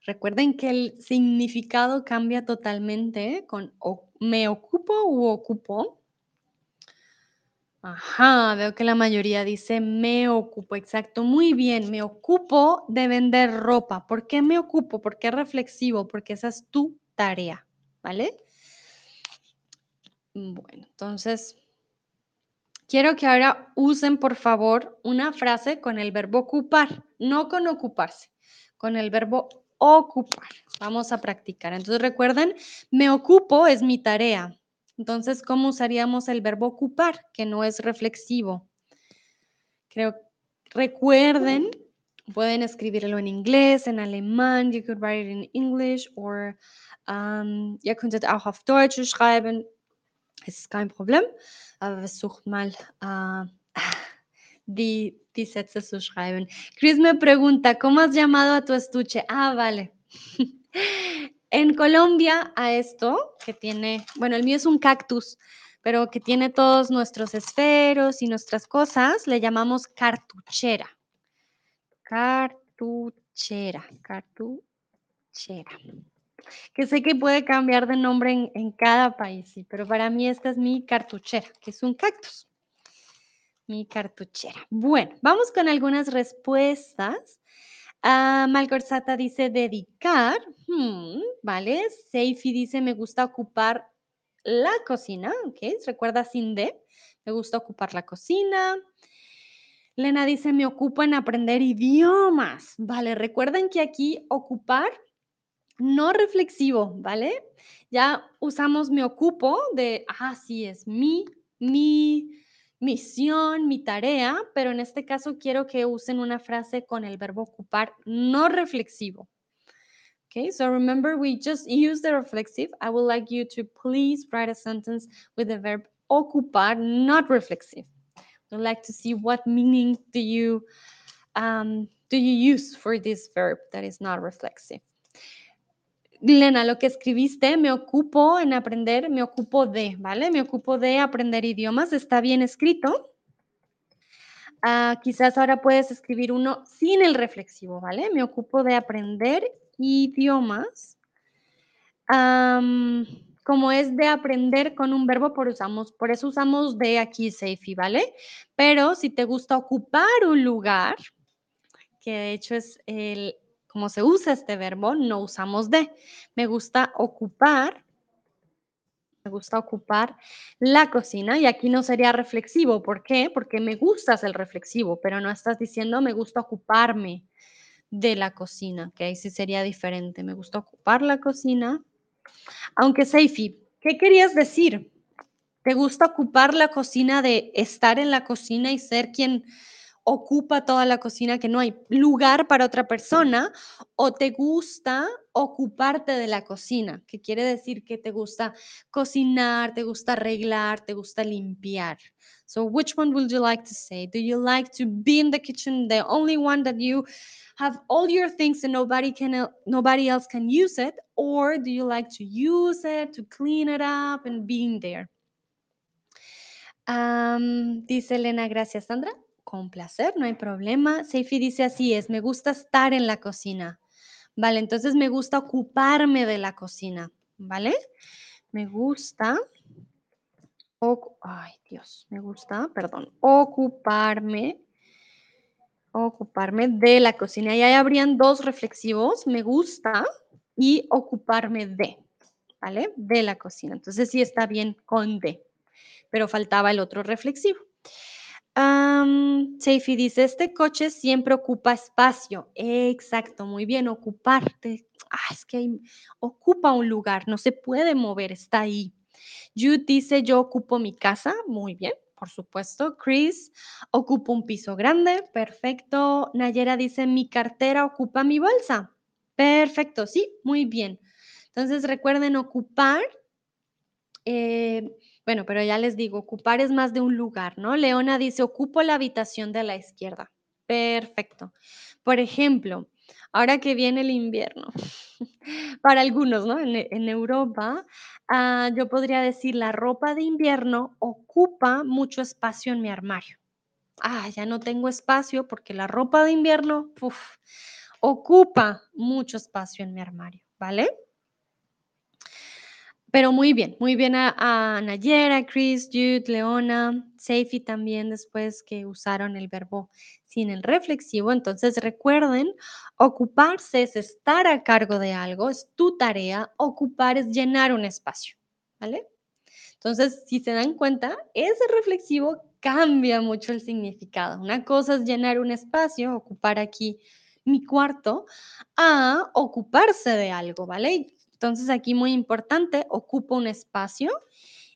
Recuerden que el significado cambia totalmente con o- me ocupo u ocupo. Ajá, veo que la mayoría dice me ocupo, exacto, muy bien, me ocupo de vender ropa. ¿Por qué me ocupo? ¿Por qué reflexivo? Porque esa es tu tarea, ¿vale? Bueno, entonces, quiero que ahora usen, por favor, una frase con el verbo ocupar, no con ocuparse, con el verbo ocupar. Vamos a practicar. Entonces, recuerden, me ocupo es mi tarea. Entonces, ¿cómo usaríamos el verbo ocupar, que no es reflexivo? Creo, recuerden Pueden escribirlo en inglés, en alemán. You could write it in English or ähm, ihr könntet auch auf Deutsch schreiben. Ist kein Problem. Aber versucht mal äh, die, die Sätze zu schreiben. Chris me pregunta, ¿cómo has llamado a tu estuche? Ah, vale. en Colombia a esto que tiene, bueno, el mío es un cactus, pero que tiene todos nuestros esferos y nuestras cosas, le llamamos cartuchera. Cartuchera, cartuchera. Que sé que puede cambiar de nombre en, en cada país, sí, pero para mí esta es mi cartuchera, que es un cactus. Mi cartuchera. Bueno, vamos con algunas respuestas. Malgorzata dice dedicar. hmm, vale. Seifi dice me gusta ocupar la cocina. Ok, recuerda sin de. Me gusta ocupar la cocina. Lena dice me ocupo en aprender idiomas. Vale, recuerden que aquí ocupar no reflexivo, ¿vale? Ya usamos me ocupo de, ah, sí, es mi, mi misión, mi tarea, pero en este caso quiero que usen una frase con el verbo ocupar no reflexivo. Okay, so remember we just used the reflexive. I would like you to please write a sentence with the verb ocupar, not reflexive. I'd like to see what meaning do you um, do you use for this verb that is not reflexive. Lena, lo que escribiste, me ocupo en aprender, me ocupo de, ¿vale? Me ocupo de aprender idiomas, está bien escrito. Ah, quizás ahora puedes escribir uno sin el reflexivo, ¿vale? Me ocupo de aprender idiomas. Como es de aprender con un verbo, por, usamos, por eso usamos de aquí, Seifi, ¿vale? Pero si te gusta ocupar un lugar, que de hecho es el, como se usa este verbo, no usamos de. Me gusta ocupar, me gusta ocupar la cocina y aquí no sería reflexivo. ¿Por qué? Porque me gustas el reflexivo, pero no estás diciendo me gusta ocuparme de la cocina, que ahí sí sería diferente. Me gusta ocupar la cocina. Aunque Seifi, ¿qué querías decir? ¿Te gusta ocupar la cocina de estar en la cocina y ser quien ocupa toda la cocina, que no hay lugar para otra persona, o te gusta ocuparte de la cocina, que quiere decir que te gusta cocinar, te gusta arreglar, te gusta limpiar. So which one would you like to say? Do you like to be in the kitchen, the only one that you have all your things and nobody can nobody else can use it, or do you like to use it to clean it up and being there? Um, dice Elena, gracias Sandra. Con placer, no hay problema. Seifi dice así es, me gusta estar en la cocina. Vale, entonces me gusta ocuparme de la cocina, ¿vale? Me gusta, ay Dios, me gusta, perdón, ocuparme, ocuparme de la cocina. Y ahí habrían dos reflexivos, me gusta y ocuparme de, ¿vale? De la cocina. Entonces sí está bien con de, pero faltaba el otro reflexivo. Um, dice, este coche siempre ocupa espacio. Exacto, muy bien, ocuparte. Ah, es que ocupa un lugar, no se puede mover, está ahí. Jude dice, yo ocupo mi casa. Muy bien, por supuesto. Chris, ocupa un piso grande. Perfecto. Nayera dice, mi cartera ocupa mi bolsa. Perfecto, sí, muy bien. Entonces recuerden ocupar. Eh, bueno, pero ya les digo, ocupar es más de un lugar, ¿no? Leona dice, ocupo la habitación de la izquierda. Perfecto. Por ejemplo, ahora que viene el invierno, para algunos, ¿no? En, Europa, ah, yo podría decir, la ropa de invierno ocupa mucho espacio en mi armario. Ah, ya no tengo espacio porque la ropa de invierno ocupa mucho espacio en mi armario, ¿vale? Pero muy bien, muy bien a, Nayera, Chris, Jude, Leona, Seifi también después que usaron el verbo sin el reflexivo. Entonces recuerden, ocuparse es estar a cargo de algo, es tu tarea, ocupar es llenar un espacio, ¿vale? Entonces, si se dan cuenta, ese reflexivo cambia mucho el significado. Una cosa es llenar un espacio, ocupar aquí mi cuarto, a ocuparse de algo, ¿vale? Entonces aquí muy importante, ocupo un espacio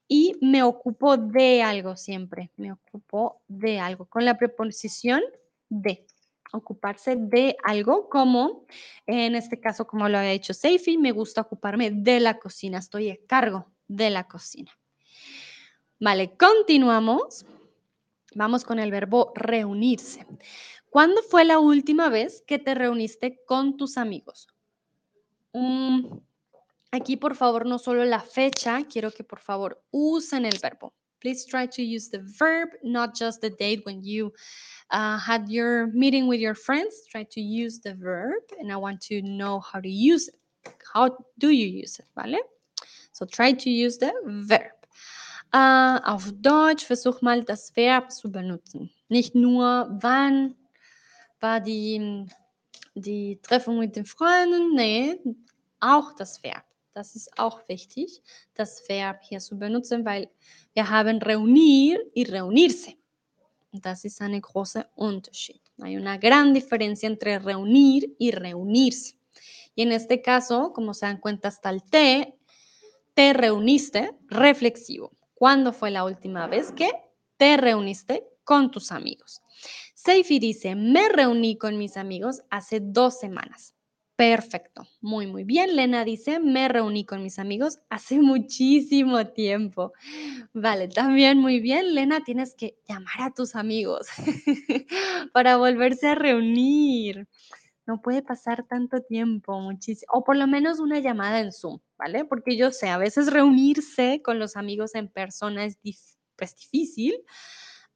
y me ocupo de algo siempre, me ocupo de algo con la preposición de, ocuparse de algo como, en este caso, como lo había dicho Seifi, me gusta ocuparme de la cocina, estoy a cargo de la cocina. Vale, continuamos. Vamos con el verbo reunirse. ¿Cuándo fue la última vez que te reuniste con tus amigos? Mm, aquí, por favor, no solo la fecha, quiero que por favor usen el verbo. Please try to use the verb, not just the date when you uh, had your meeting with your friends. Try to use the verb, and I want to know how to use it. How do you use it, ¿vale? So try to use the verb. Uh, auf Deutsch versuch mal das Verb zu benutzen. Nicht nur, wann war die, die Treffung mit den Freunden, nee, auch das Verb. Das ist auch wichtig, das Verb hier zu benutzen, weil wir haben reunir y reunirse. Das ist ein großer Unterschied. Hay una gran diferencia entre reunir y reunirse. Y en este caso, como se dan cuenta hasta el te, te reuniste, reflexivo. ¿Cuándo fue la última vez que te reuniste con tus amigos? Seifi dice, me reuní con mis amigos hace dos semanas. Perfecto, muy, muy bien. Lena dice, me reuní con mis amigos hace muchísimo tiempo. Vale, también muy bien. Lena, tienes que llamar a tus amigos para volverse a reunir. No puede pasar tanto tiempo, muchísimo, o por lo menos una llamada en Zoom, ¿vale? Porque yo sé, a veces reunirse con los amigos en persona es pues, difícil.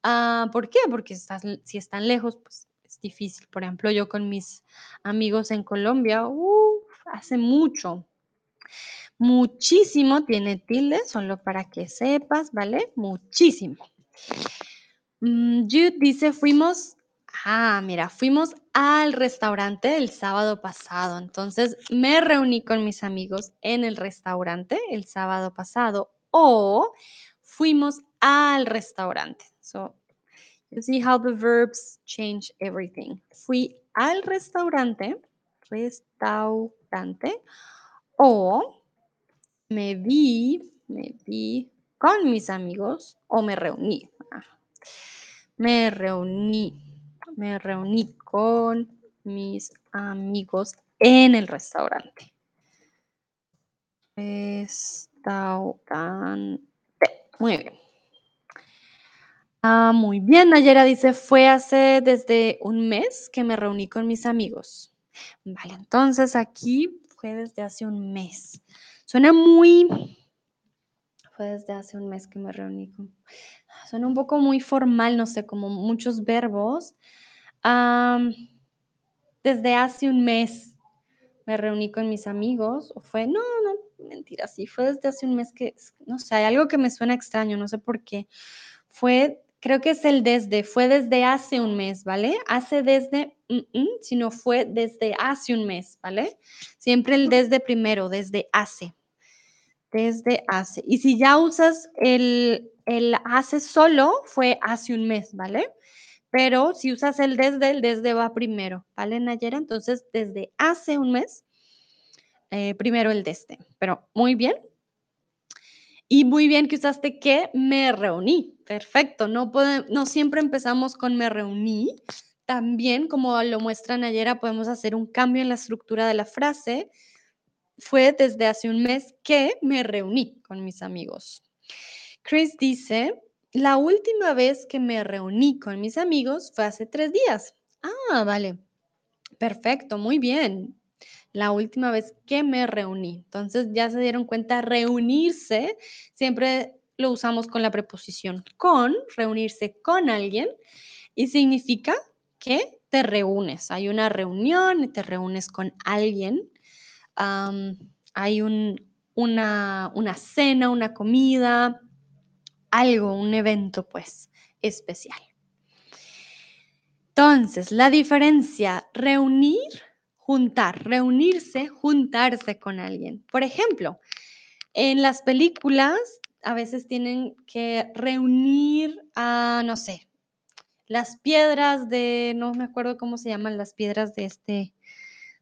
Ah, ¿Por qué? Porque si están lejos, pues es difícil. Por ejemplo, yo con mis amigos en Colombia, hace mucho, muchísimo tiene tilde, solo para que sepas, ¿vale? Muchísimo. Mm, Jude dice, fuimos, ah, mira, fuimos al restaurante el sábado pasado. Entonces, me reuní con mis amigos en el restaurante el sábado pasado o fuimos al restaurante. You see how the verbs change everything. Fui al restaurante, restaurante, o me vi, me vi con mis amigos o me reuní. Ah. Me reuní, me reuní con mis amigos en el restaurante. Restaurante. Muy bien. Ah, muy bien, Nayera dice, fue hace desde un mes que me reuní con mis amigos. Vale, entonces aquí fue desde hace un mes. Suena muy... Fue desde hace un mes que me reuní con... Suena un poco muy formal, no sé, como muchos verbos. desde hace un mes me reuní con mis amigos. O fue, no, no, mentira, sí, fue desde hace un mes que, no sé, hay algo que me suena extraño, no sé por qué. Fue creo que es el desde, fue desde hace un mes, ¿vale? Hace desde, sino fue desde hace un mes, ¿vale? Siempre el desde primero, desde hace. Desde hace. Y si ya usas el, el hace solo, fue hace un mes, ¿vale? Pero si usas el desde, el desde va primero, ¿vale, Nayera? Entonces, desde hace un mes, eh, primero el desde. Pero muy bien, y muy bien que usaste que me reuní. Perfecto. No, no siempre empezamos con me reuní. También, como lo muestran ayer, podemos hacer un cambio en la estructura de la frase. Fue desde hace un mes que me reuní con mis amigos. Chris dice, la última vez que me reuní con mis amigos fue hace tres días. Ah, vale. Perfecto, muy bien la última vez que me reuní. Entonces ya se dieron cuenta, reunirse siempre lo usamos con la preposición con, reunirse con alguien y significa que te reúnes. Hay una reunión y te reúnes con alguien. hay una, una cena, una comida, algo, un evento pues especial. Entonces, la diferencia, reunir juntar, reunirse, juntarse con alguien. Por ejemplo, en las películas a veces tienen que reunir a, no sé, las piedras de, no me acuerdo cómo se llaman las piedras de este,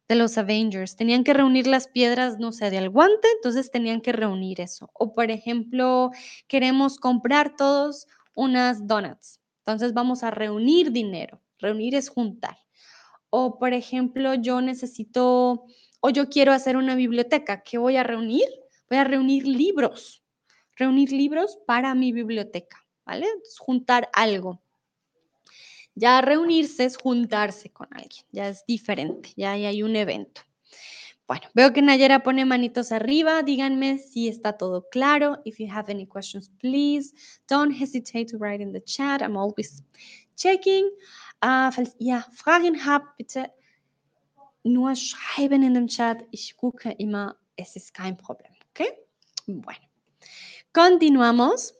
de los Avengers. Tenían que reunir las piedras, no sé, del guante, entonces tenían que reunir eso. O por ejemplo, queremos comprar todos unas donuts. Entonces vamos a reunir dinero. Reunir es juntar O, por ejemplo, yo necesito o yo quiero hacer una biblioteca. ¿Qué voy a reunir? Voy a reunir libros. Reunir libros para mi biblioteca, ¿vale? juntar algo. Ya reunirse es juntarse con alguien, ya es diferente, ya hay un evento. Bueno, veo que Nayera pone manitos arriba. Díganme si está todo claro. If you have any questions, please don't hesitate to write in the chat. I'm always checking. Uh, falls ihr Fragen habt, bitte nur schreiben in dem Chat. Ich gucke immer, es ist kein Problem. Bueno, continuamos.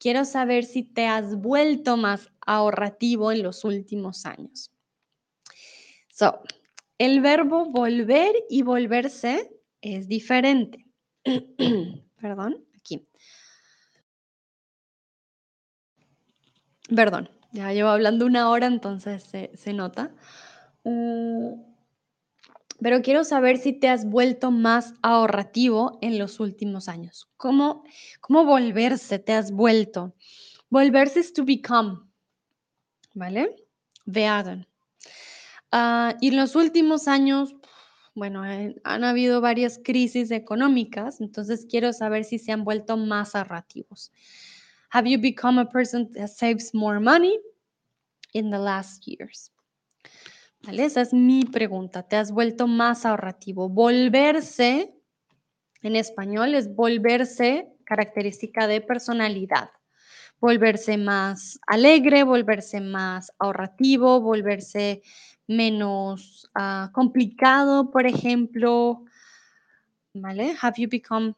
Quiero saber si te has vuelto más ahorrativo en los últimos años. So, el verbo volver y volverse es diferente. Perdón, aquí. Perdón, ya llevo hablando una hora, entonces se, nota. Mm, pero quiero saber si te has vuelto más ahorrativo en los últimos años. ¿Cómo, cómo volverse te has vuelto? Volverse es to become, ¿vale? Werden. Ah, y en los últimos años, bueno, eh, han habido varias crisis económicas, entonces quiero saber si se han vuelto más ahorrativos. Have you become a person that saves more money in the last years? ¿Vale? Esa es mi pregunta. ¿Te has vuelto más ahorrativo? Volverse, en español, es volverse característica de personalidad. Volverse más alegre, volverse más ahorrativo, volverse menos uh, complicado, por ejemplo, ¿vale? Have you become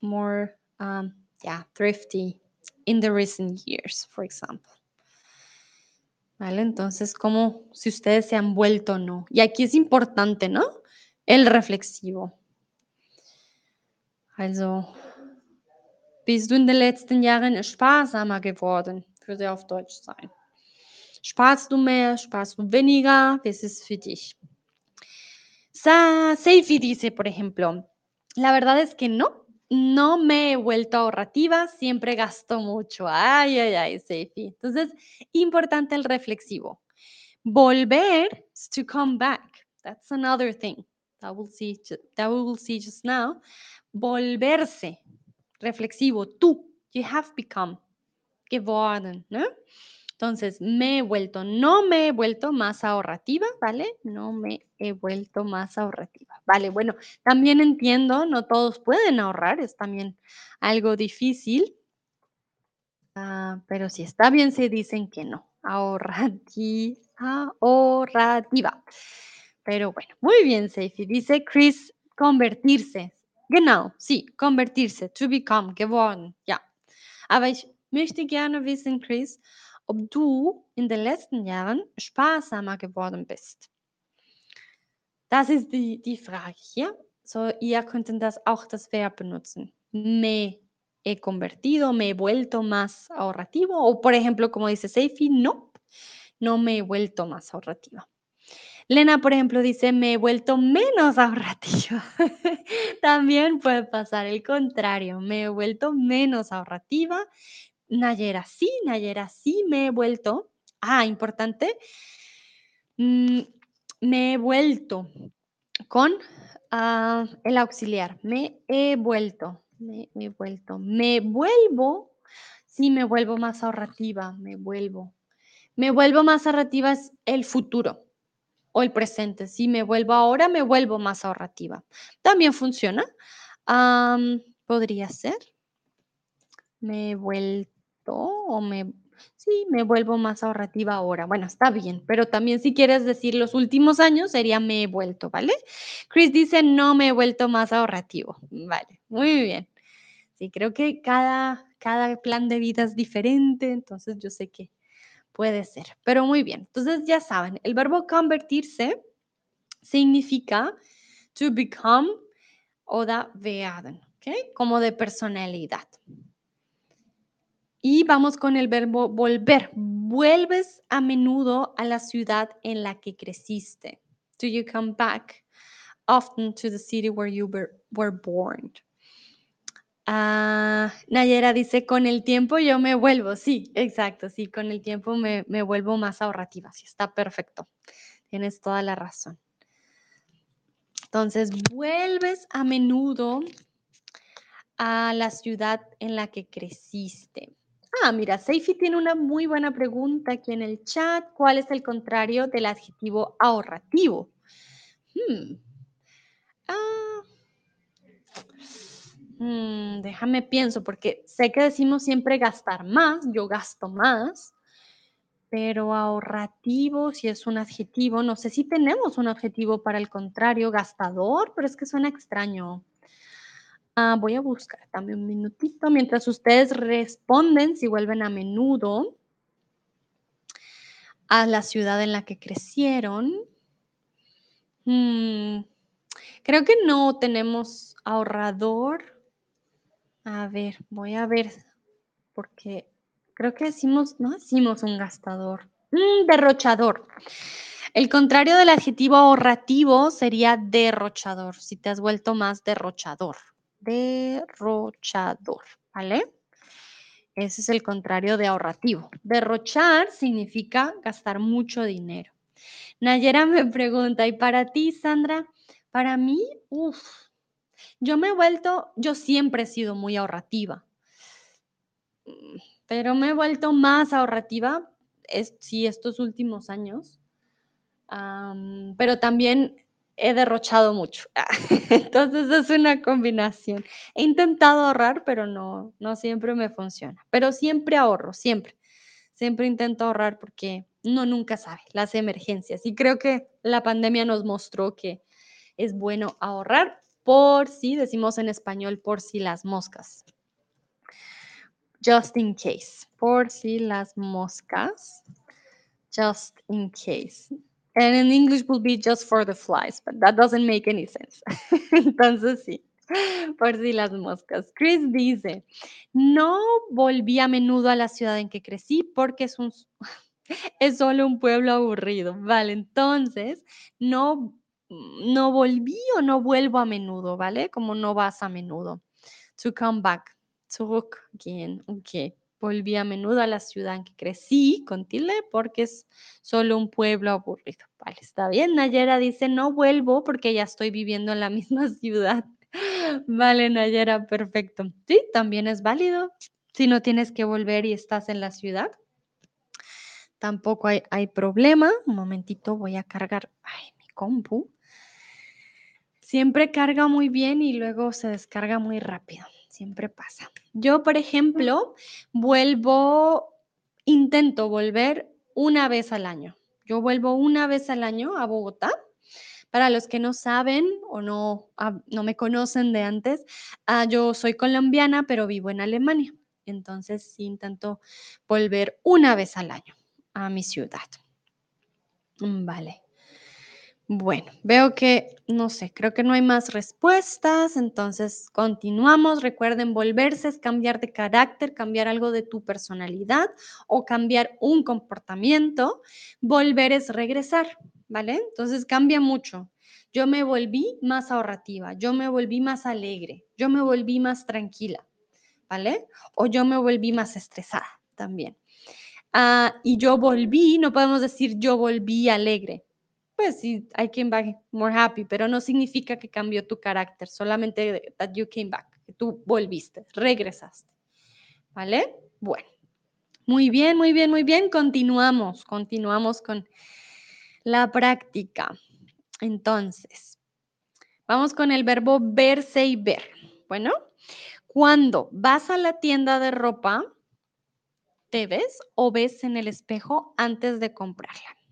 more, yeah, thrifty in the recent years, for example? ¿Vale? Entonces, como si ustedes se han vuelto o no. Y aquí es importante, ¿no? El reflexivo. Also, bist du in den letzten Jahren sparsamer geworden? Würde auf Deutsch sein. Sparst du mehr, sparst du weniger? ¿Qué es für dich? Sa dice, por ejemplo, la verdad es que no, no me he vuelto ahorrativa, siempre gasto mucho. Ay, ay, ay, Seifi. Entonces, importante el reflexivo. Volver to come back. That's another thing that we'll see, that we will see just now. Volverse. Reflexivo. Tú. You have become. Geworden. ¿no? Entonces, me he vuelto, no me he vuelto más ahorrativa, ¿vale? No me he vuelto más ahorrativa. Vale, bueno, también entiendo, no todos pueden ahorrar, es también algo difícil. Ah, pero si está bien, se dicen que no. Ahorrativa, ahorrativa. Pero bueno, muy bien, Seifi. Dice Chris, convertirse. Genau, sí, convertirse, to become, geworden, ja. Aber ich möchte gerne wissen, Chris, ob du in den letzten Jahren sparsamer geworden bist. Das ist die, die Frage hier. So, ihr könnten das auch das Verb benutzen. Me he convertido, me he vuelto más ahorrativo. O por ejemplo, como dice Seifi, no, no me he vuelto más ahorrativa. Lena, por ejemplo, dice, me he vuelto menos ahorrativa. También puede pasar el contrario, me he vuelto menos ahorrativa, Nayera, sí, Nayera, sí me he vuelto. Ah, importante. Mm, me he vuelto con ah, el auxiliar. Me he vuelto. Me he vuelto. Me vuelvo. Sí, me vuelvo más ahorrativa. Me vuelvo. Me vuelvo más ahorrativa es el futuro o el presente. Si me vuelvo ahora, me vuelvo más ahorrativa. También funciona. podría ser. Me he vuelto o me, sí, me vuelvo más ahorrativa ahora. Bueno, está bien, pero también si quieres decir los últimos años sería me he vuelto, ¿vale? Chris dice no me he vuelto más ahorrativo. Vale, muy bien. Sí, creo que cada, cada plan de vida es diferente, entonces yo sé que puede ser, pero muy bien. Entonces ya saben, el verbo convertirse significa to become o da werden, ¿ok? Como de personalidad. Y vamos con el verbo volver. Vuelves a menudo a la ciudad en la que creciste. Do you come back often to the city where you were, born? Ah, Nayera dice, con el tiempo yo me vuelvo. Sí, exacto, sí, con el tiempo me, me vuelvo más ahorrativa. Sí, está perfecto. tienes toda la razón. Entonces, vuelves a menudo a la ciudad en la que creciste. Ah, mira, Seifi tiene una muy buena pregunta aquí en el chat. ¿Cuál es el contrario del adjetivo ahorrativo? Hmm. Ah. Hmm, déjame pienso, porque sé que decimos siempre gastar más, yo gasto más, pero ahorrativo, si es un adjetivo, no sé si tenemos un adjetivo para el contrario, gastador, pero es que suena extraño. Ah, voy a buscar, dame un minutito, mientras ustedes responden, si vuelven a menudo a la ciudad en la que crecieron. Mm, creo que no tenemos ahorrador. A ver, voy a ver, porque creo que decimos, no decimos un gastador, un derrochador. El contrario del adjetivo ahorrativo sería derrochador, si te has vuelto más derrochador derrochador, ¿vale? Ese es el contrario de ahorrativo. Derrochar significa gastar mucho dinero. Nayera me pregunta, ¿y para ti, Sandra? Para mí, uff, yo me he vuelto, yo siempre he sido muy ahorrativa, pero me he vuelto más ahorrativa, sí, estos últimos años, pero también he derrochado mucho. Entonces es una combinación. He intentado ahorrar, pero no, no siempre me funciona. Pero siempre ahorro, siempre. Siempre intento ahorrar porque uno nunca sabe las emergencias. Y creo que la pandemia nos mostró que es bueno ahorrar por si, decimos en español, por si las moscas. Just in case. Por si las moscas. Just in case. And in English will be just for the flies, but that doesn't make any sense. Entonces sí, por si las moscas. Chris dice, no volví a menudo a la ciudad en que crecí porque es un... Es solo un pueblo aburrido. Vale, entonces no, no volví o no vuelvo a menudo, ¿vale? Como no vas a menudo. To come back. Zurück again. Ok. Volví a menudo a la ciudad en que crecí con tilde porque es solo un pueblo aburrido. Vale, está bien. Nayera dice, no vuelvo porque ya estoy viviendo en la misma ciudad. Vale, Nayera, perfecto. Sí, también es válido. Si no tienes que volver y estás en la ciudad, tampoco hay, hay problema. Un momentito, voy a cargar ay, mi compu. Siempre carga muy bien y luego se descarga muy rápido siempre pasa. Yo, por ejemplo, vuelvo, intento volver una vez al año. Yo vuelvo una vez al año a Bogotá. Para los que no saben o no, no me conocen de antes, ah, yo soy colombiana, pero vivo en Alemania. Entonces, sí intento volver una vez al año a mi ciudad. Vale. Bueno, veo que, no sé, creo que no hay más respuestas, entonces continuamos. Recuerden, volverse es cambiar de carácter, cambiar algo de tu personalidad o cambiar un comportamiento. Volver es regresar, ¿vale? Entonces cambia mucho. Yo me volví más ahorrativa, yo me volví más alegre, yo me volví más tranquila, ¿vale? O yo me volví más estresada también. Ah, y yo volví, no podemos decir yo volví alegre pues sí, I came back more happy, pero no significa que cambió tu carácter, solamente that you came back, que tú volviste, regresaste. ¿Vale? Bueno, muy bien, muy bien, muy bien. Continuamos, continuamos con la práctica. Entonces, vamos con el verbo verse y ver. Bueno, cuando vas a la tienda de ropa, ¿te ves o ves en el espejo antes de comprarla?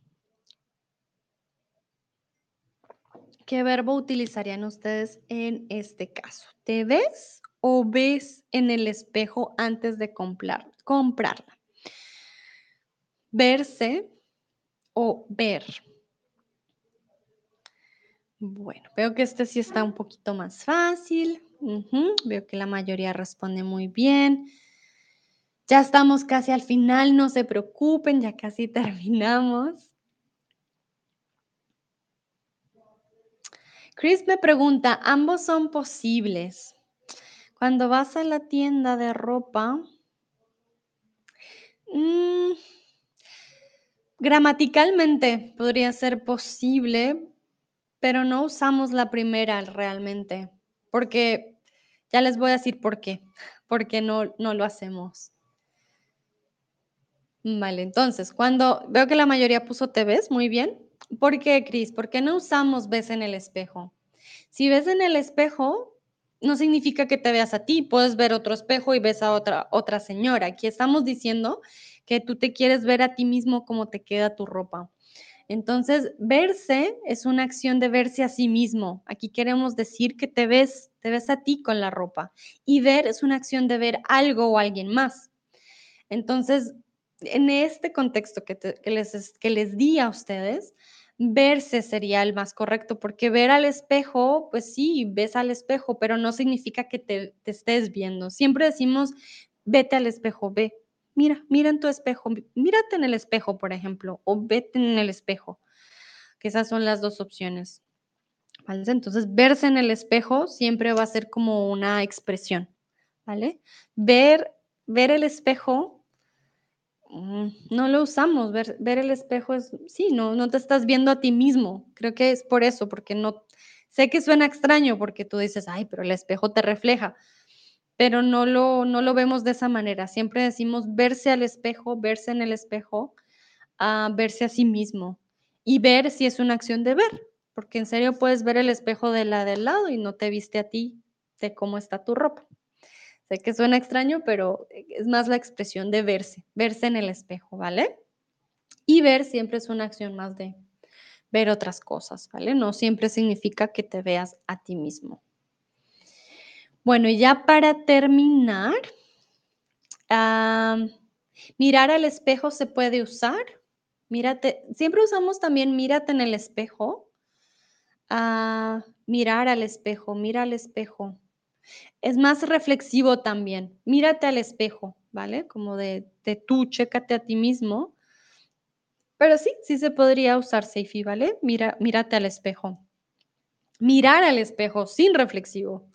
¿Qué verbo utilizarían ustedes en este caso? ¿Te ves o ves en el espejo antes de comprar, comprarla? Verse o ver. Bueno, veo que este sí está un poquito más fácil. Veo que la mayoría responde muy bien. Ya estamos casi al final, no se preocupen, ya casi terminamos. Chris me pregunta, ambos son posibles. Cuando vas a la tienda de ropa, mm, Gramaticalmente podría ser posible, pero no usamos la primera realmente, porque ya les voy a decir por qué, porque no, no lo hacemos. Vale, entonces, cuando veo que la mayoría puso te ves, muy bien. ¿Por qué, Cris? ¿Por qué no usamos ves en el espejo? Si ves en el espejo, no significa que te veas a ti, puedes ver otro espejo y ves a otra, otra señora. Aquí estamos diciendo que tú te quieres ver a ti mismo cómo te queda tu ropa. Entonces, verse es una acción de verse a sí mismo. Aquí queremos decir que te ves, te ves a ti con la ropa. Y ver es una acción de ver algo o alguien más. Entonces, en este contexto que, les, que les di a ustedes, verse sería el más correcto, porque ver al espejo, pues sí, ves al espejo, pero no significa que te, te estés viendo. Siempre decimos, vete al espejo, ve, mira, mira en tu espejo, mírate en el espejo, por ejemplo, o vete en el espejo, que esas son las dos opciones. Entonces, verse en el espejo siempre va a ser como una expresión, ¿vale? Ver, ver el espejo, no lo usamos, ver, ver el espejo es, sí, no, no te estás viendo a ti mismo, creo que es por eso, porque no, sé que suena extraño porque tú dices, ay, pero el espejo te refleja, pero no lo, no lo vemos de esa manera. Siempre decimos verse al espejo, verse en el espejo, a verse a sí mismo y ver si es una acción de ver, porque en serio puedes ver el espejo de la del lado y no te viste a ti de cómo está tu ropa. Sé que suena extraño, pero es más la expresión de verse, verse en el espejo, ¿vale? Y ver siempre es una acción más de ver otras cosas, ¿vale? No siempre significa que te veas a ti mismo. Bueno, y ya para terminar, mirar al espejo se puede usar. Mírate, siempre usamos también mírate en el espejo. Ah, mirar al espejo, mira al espejo. Es más reflexivo también. Mírate al espejo, ¿vale? Como de, de tú, chécate a ti mismo. Pero sí, sí se podría usar Seifi, ¿vale? Mira, mírate al espejo. Mirar al espejo sin reflexivo.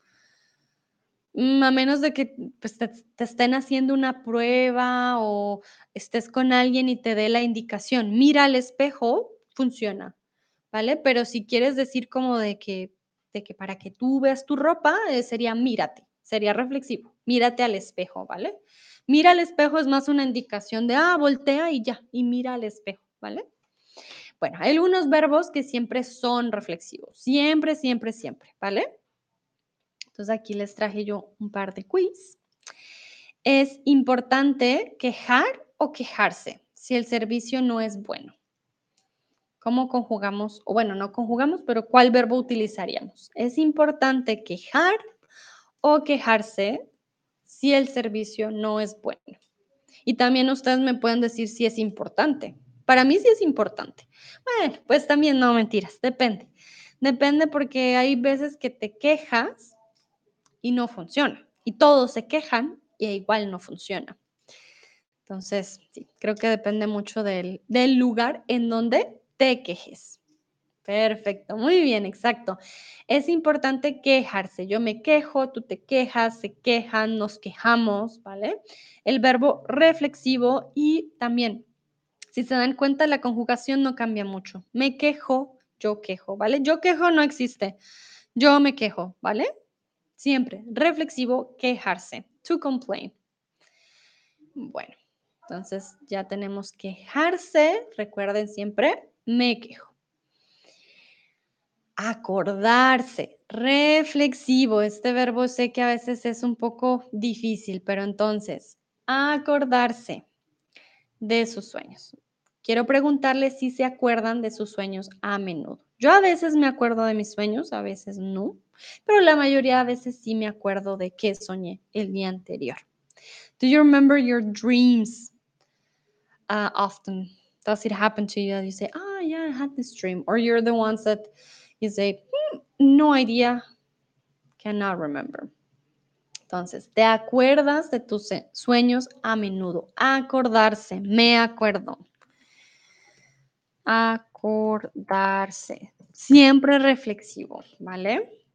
Mm, a menos de que pues, te, estén haciendo una prueba o estés con alguien y te dé la indicación, mira al espejo, funciona, ¿vale? Pero si quieres decir como de que, que para que tú veas tu ropa, eh, sería mírate, sería reflexivo, mírate al espejo, ¿vale? Mira al espejo es más una indicación de, ah, voltea y ya, y mira al espejo, ¿vale? Bueno, hay algunos verbos que siempre son reflexivos, siempre, siempre, siempre, ¿vale? Entonces aquí les traje yo un par de quiz. Es importante quejar o quejarse si el servicio no es bueno. ¿Cómo conjugamos? O bueno, no conjugamos, pero ¿cuál verbo utilizaríamos? Es importante quejar o quejarse si el servicio no es bueno. Y también ustedes me pueden decir si es importante. Para mí sí es importante. Bueno, pues también no mentiras, depende. Depende porque hay veces que te quejas y no funciona. Y todos se quejan y igual no funciona. Entonces, sí, creo que depende mucho del, del lugar en donde te quejes. Perfecto, muy bien, exacto. Es importante quejarse. Yo me quejo, tú te quejas, se quejan, nos quejamos, ¿vale? El verbo reflexivo y también, si se dan cuenta, la conjugación no cambia mucho. Me quejo, yo quejo, ¿vale? Yo quejo no existe. Yo me quejo, ¿vale? Siempre reflexivo, quejarse. To complain. Bueno, entonces ya tenemos quejarse. Recuerden siempre, me quejo. Acordarse, reflexivo. Este verbo sé que a veces es un poco difícil, pero entonces, acordarse de sus sueños. Quiero preguntarles si se acuerdan de sus sueños a menudo. Yo a veces me acuerdo de mis sueños, a veces no. Pero la mayoría de veces sí me acuerdo de qué soñé el día anterior. Do you remember your dreams uh, often? Does it happen to you that you say, ah, yeah, I had this dream? Or you're the ones that you say, hmm, no idea, cannot remember. Entonces, ¿te acuerdas de tus sueños a menudo? Acordarse, me acuerdo. Acordarse. Siempre reflexivo, ¿vale?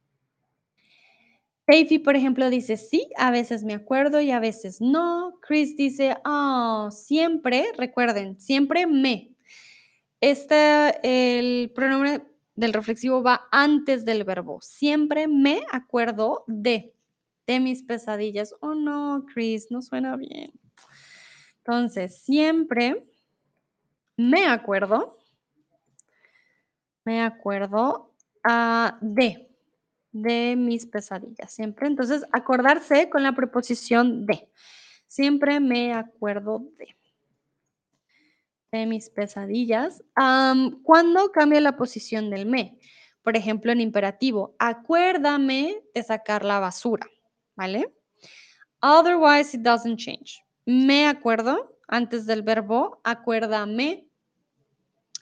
Seifi, por ejemplo, dice sí, a veces me acuerdo y a veces no. Chris dice, oh, siempre, recuerden, siempre me. este, el pronombre del reflexivo va antes del verbo. Siempre me acuerdo de, de mis pesadillas. Oh no, Chris, no suena bien. Entonces, siempre me acuerdo, me acuerdo ah, de, de mis pesadillas. Siempre, entonces, acordarse con la preposición de. Siempre me acuerdo de de mis pesadillas. ¿Cuándo cambia la posición del me? Por ejemplo, en imperativo, acuérdame de sacar la basura, ¿vale? Otherwise, it doesn't change. Me acuerdo, antes del verbo, acuérdame,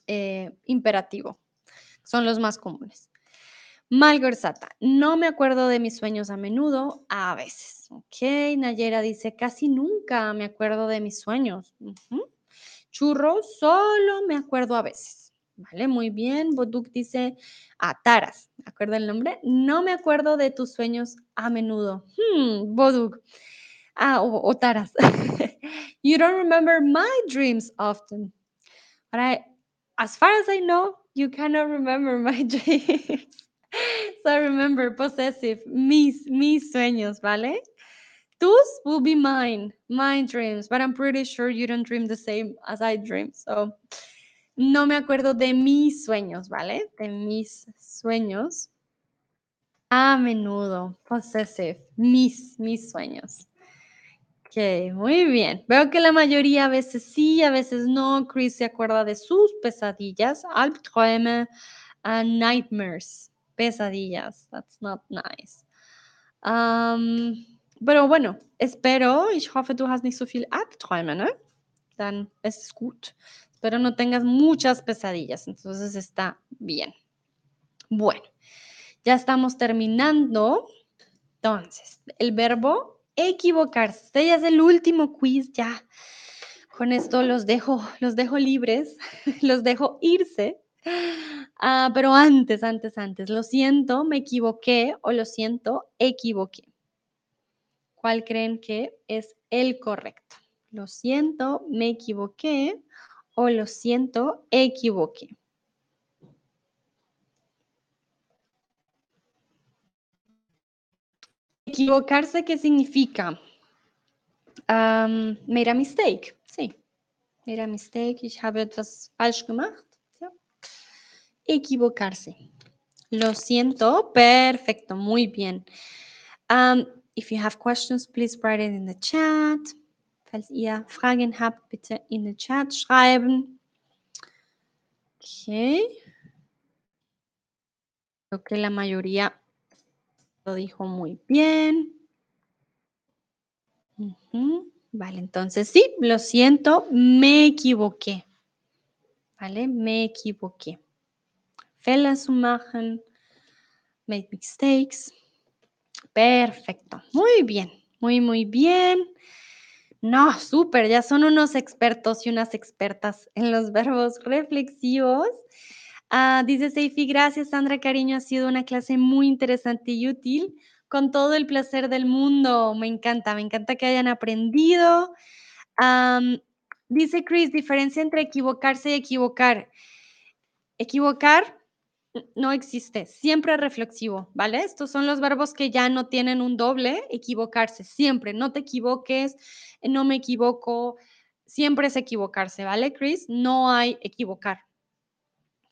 eh, imperativo. Son los más comunes. Malgorzata, no me acuerdo de mis sueños a menudo, a veces. Ok, Nayera dice, casi nunca me acuerdo de mis sueños. Churro, solo me acuerdo a veces. Vale, muy bien. Boduk dice, a Taras, ¿me acuerdo el nombre? No me acuerdo de tus sueños a menudo. Hmm, Boduk. Ah, o, Taras. you don't remember my dreams often. But as far as I know, you cannot remember my dreams. So remember, possessive, mis, mis sueños, ¿vale? Tus will be mine, my dreams, but I'm pretty sure you don't dream the same as I dream. So, no me acuerdo de mis sueños, ¿vale? De mis sueños. A menudo, possessive, mis, mis sueños. Ok, muy bien. Veo que la mayoría a veces sí, a veces no. Chris se acuerda de sus pesadillas. Albträume and nightmares. Pesadillas. That's not nice. Um, pero bueno, espero, ich hoffe, du hast nicht so viel Albträume, ¿no? Dann es gut. Espero no tengas muchas pesadillas, entonces está bien. Bueno, ya estamos terminando. Entonces, el verbo equivocarse. Este ya es el último quiz, ya. Con esto los dejo, los dejo libres, los dejo irse. Ah, pero antes, antes, antes, lo siento, me equivoqué o lo siento, equivoqué. ¿Cuál creen que es el correcto? Lo siento, me equivoqué o lo siento, equivoqué. Equivocarse, ¿qué significa? Um, made a mistake. Sí. Made a mistake. Ich habe etwas falsch. Equivocarse. Lo siento. Perfecto. Muy bien. If you have questions, please write it in the chat. Falls ihr Fragen habt, bitte in den Chat schreiben. Okay. Creo que la mayoría lo dijo muy bien. Vale, entonces sí, lo siento, me equivoqué. Vale, me equivoqué. Fehler zu machen, make mistakes. Perfecto. Muy bien. Muy, muy bien. No, súper. Ya son unos expertos y unas expertas en los verbos reflexivos. Ah, dice Seifi, gracias Sandra Cariño, ha sido una clase muy interesante y útil, con todo el placer del mundo. Me encanta, me encanta que hayan aprendido. dice Chris, diferencia entre equivocarse y equivocar. Equivocar no existe, siempre reflexivo, ¿vale? Estos son los verbos que ya no tienen un doble, equivocarse, siempre, no te equivoques, no me equivoco, siempre es equivocarse, ¿vale, Chris? No hay equivocar,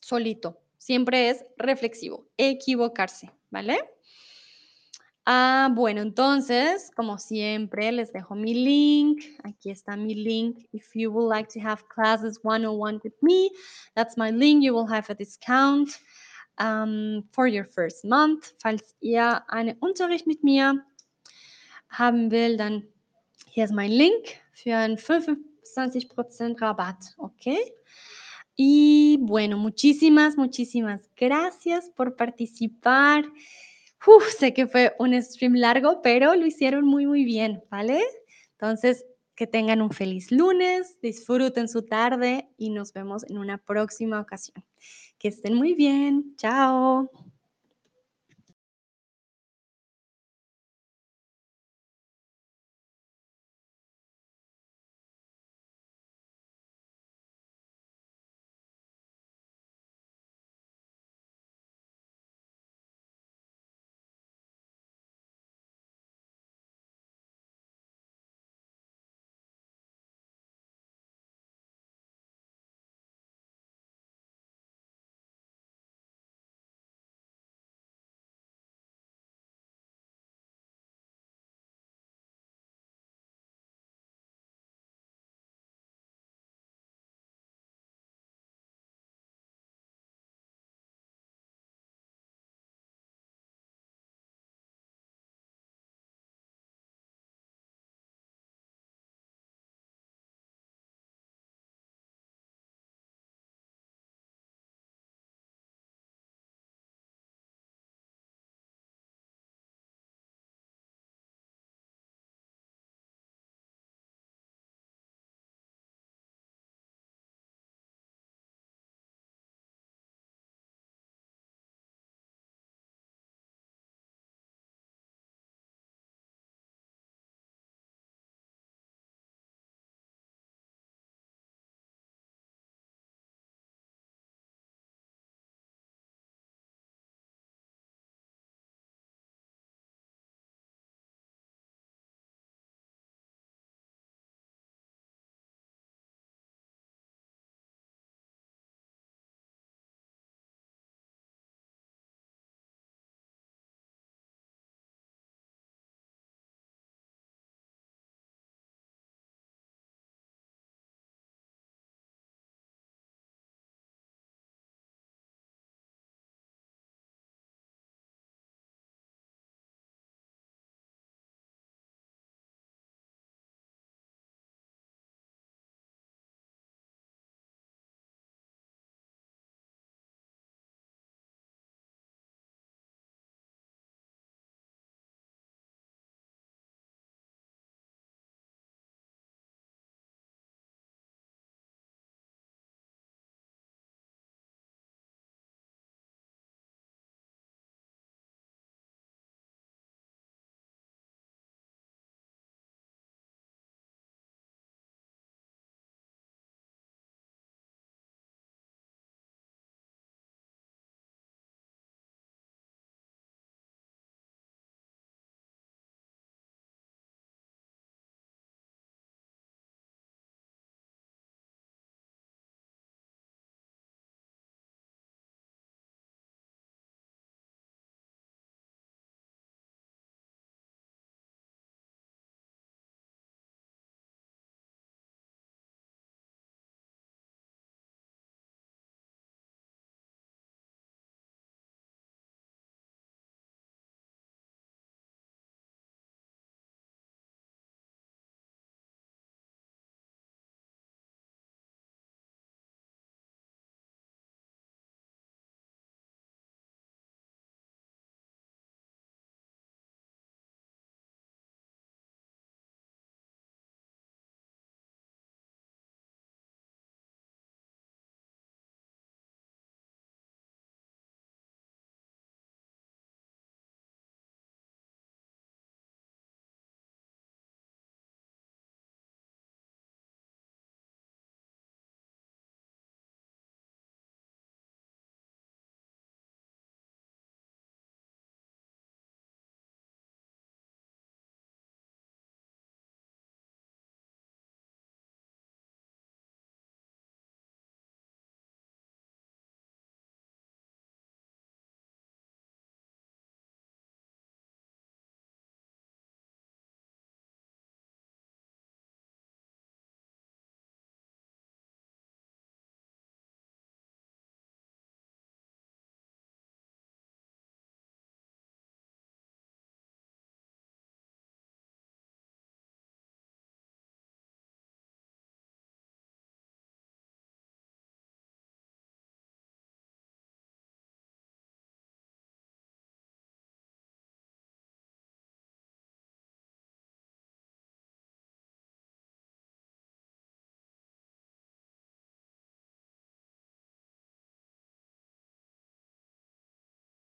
solito, siempre es reflexivo, equivocarse, ¿vale? Ah, bueno, entonces, como siempre, les dejo mi link. Aquí está mi link. If you would like to have classes one-on-one with me, that's my link. You will have a discount. Um, for your first month. Falls ihr einen Unterricht mit mir haben will, dann hier ist mein Link für einen 25% Rabatt, ¿ok? Y bueno, muchísimas, muchísimas gracias por participar. Uf, sé que fue un stream largo, pero lo hicieron muy, muy bien, ¿vale? Entonces, que tengan un feliz lunes, disfruten su tarde y nos vemos en una próxima ocasión. Que estén muy bien. Chao.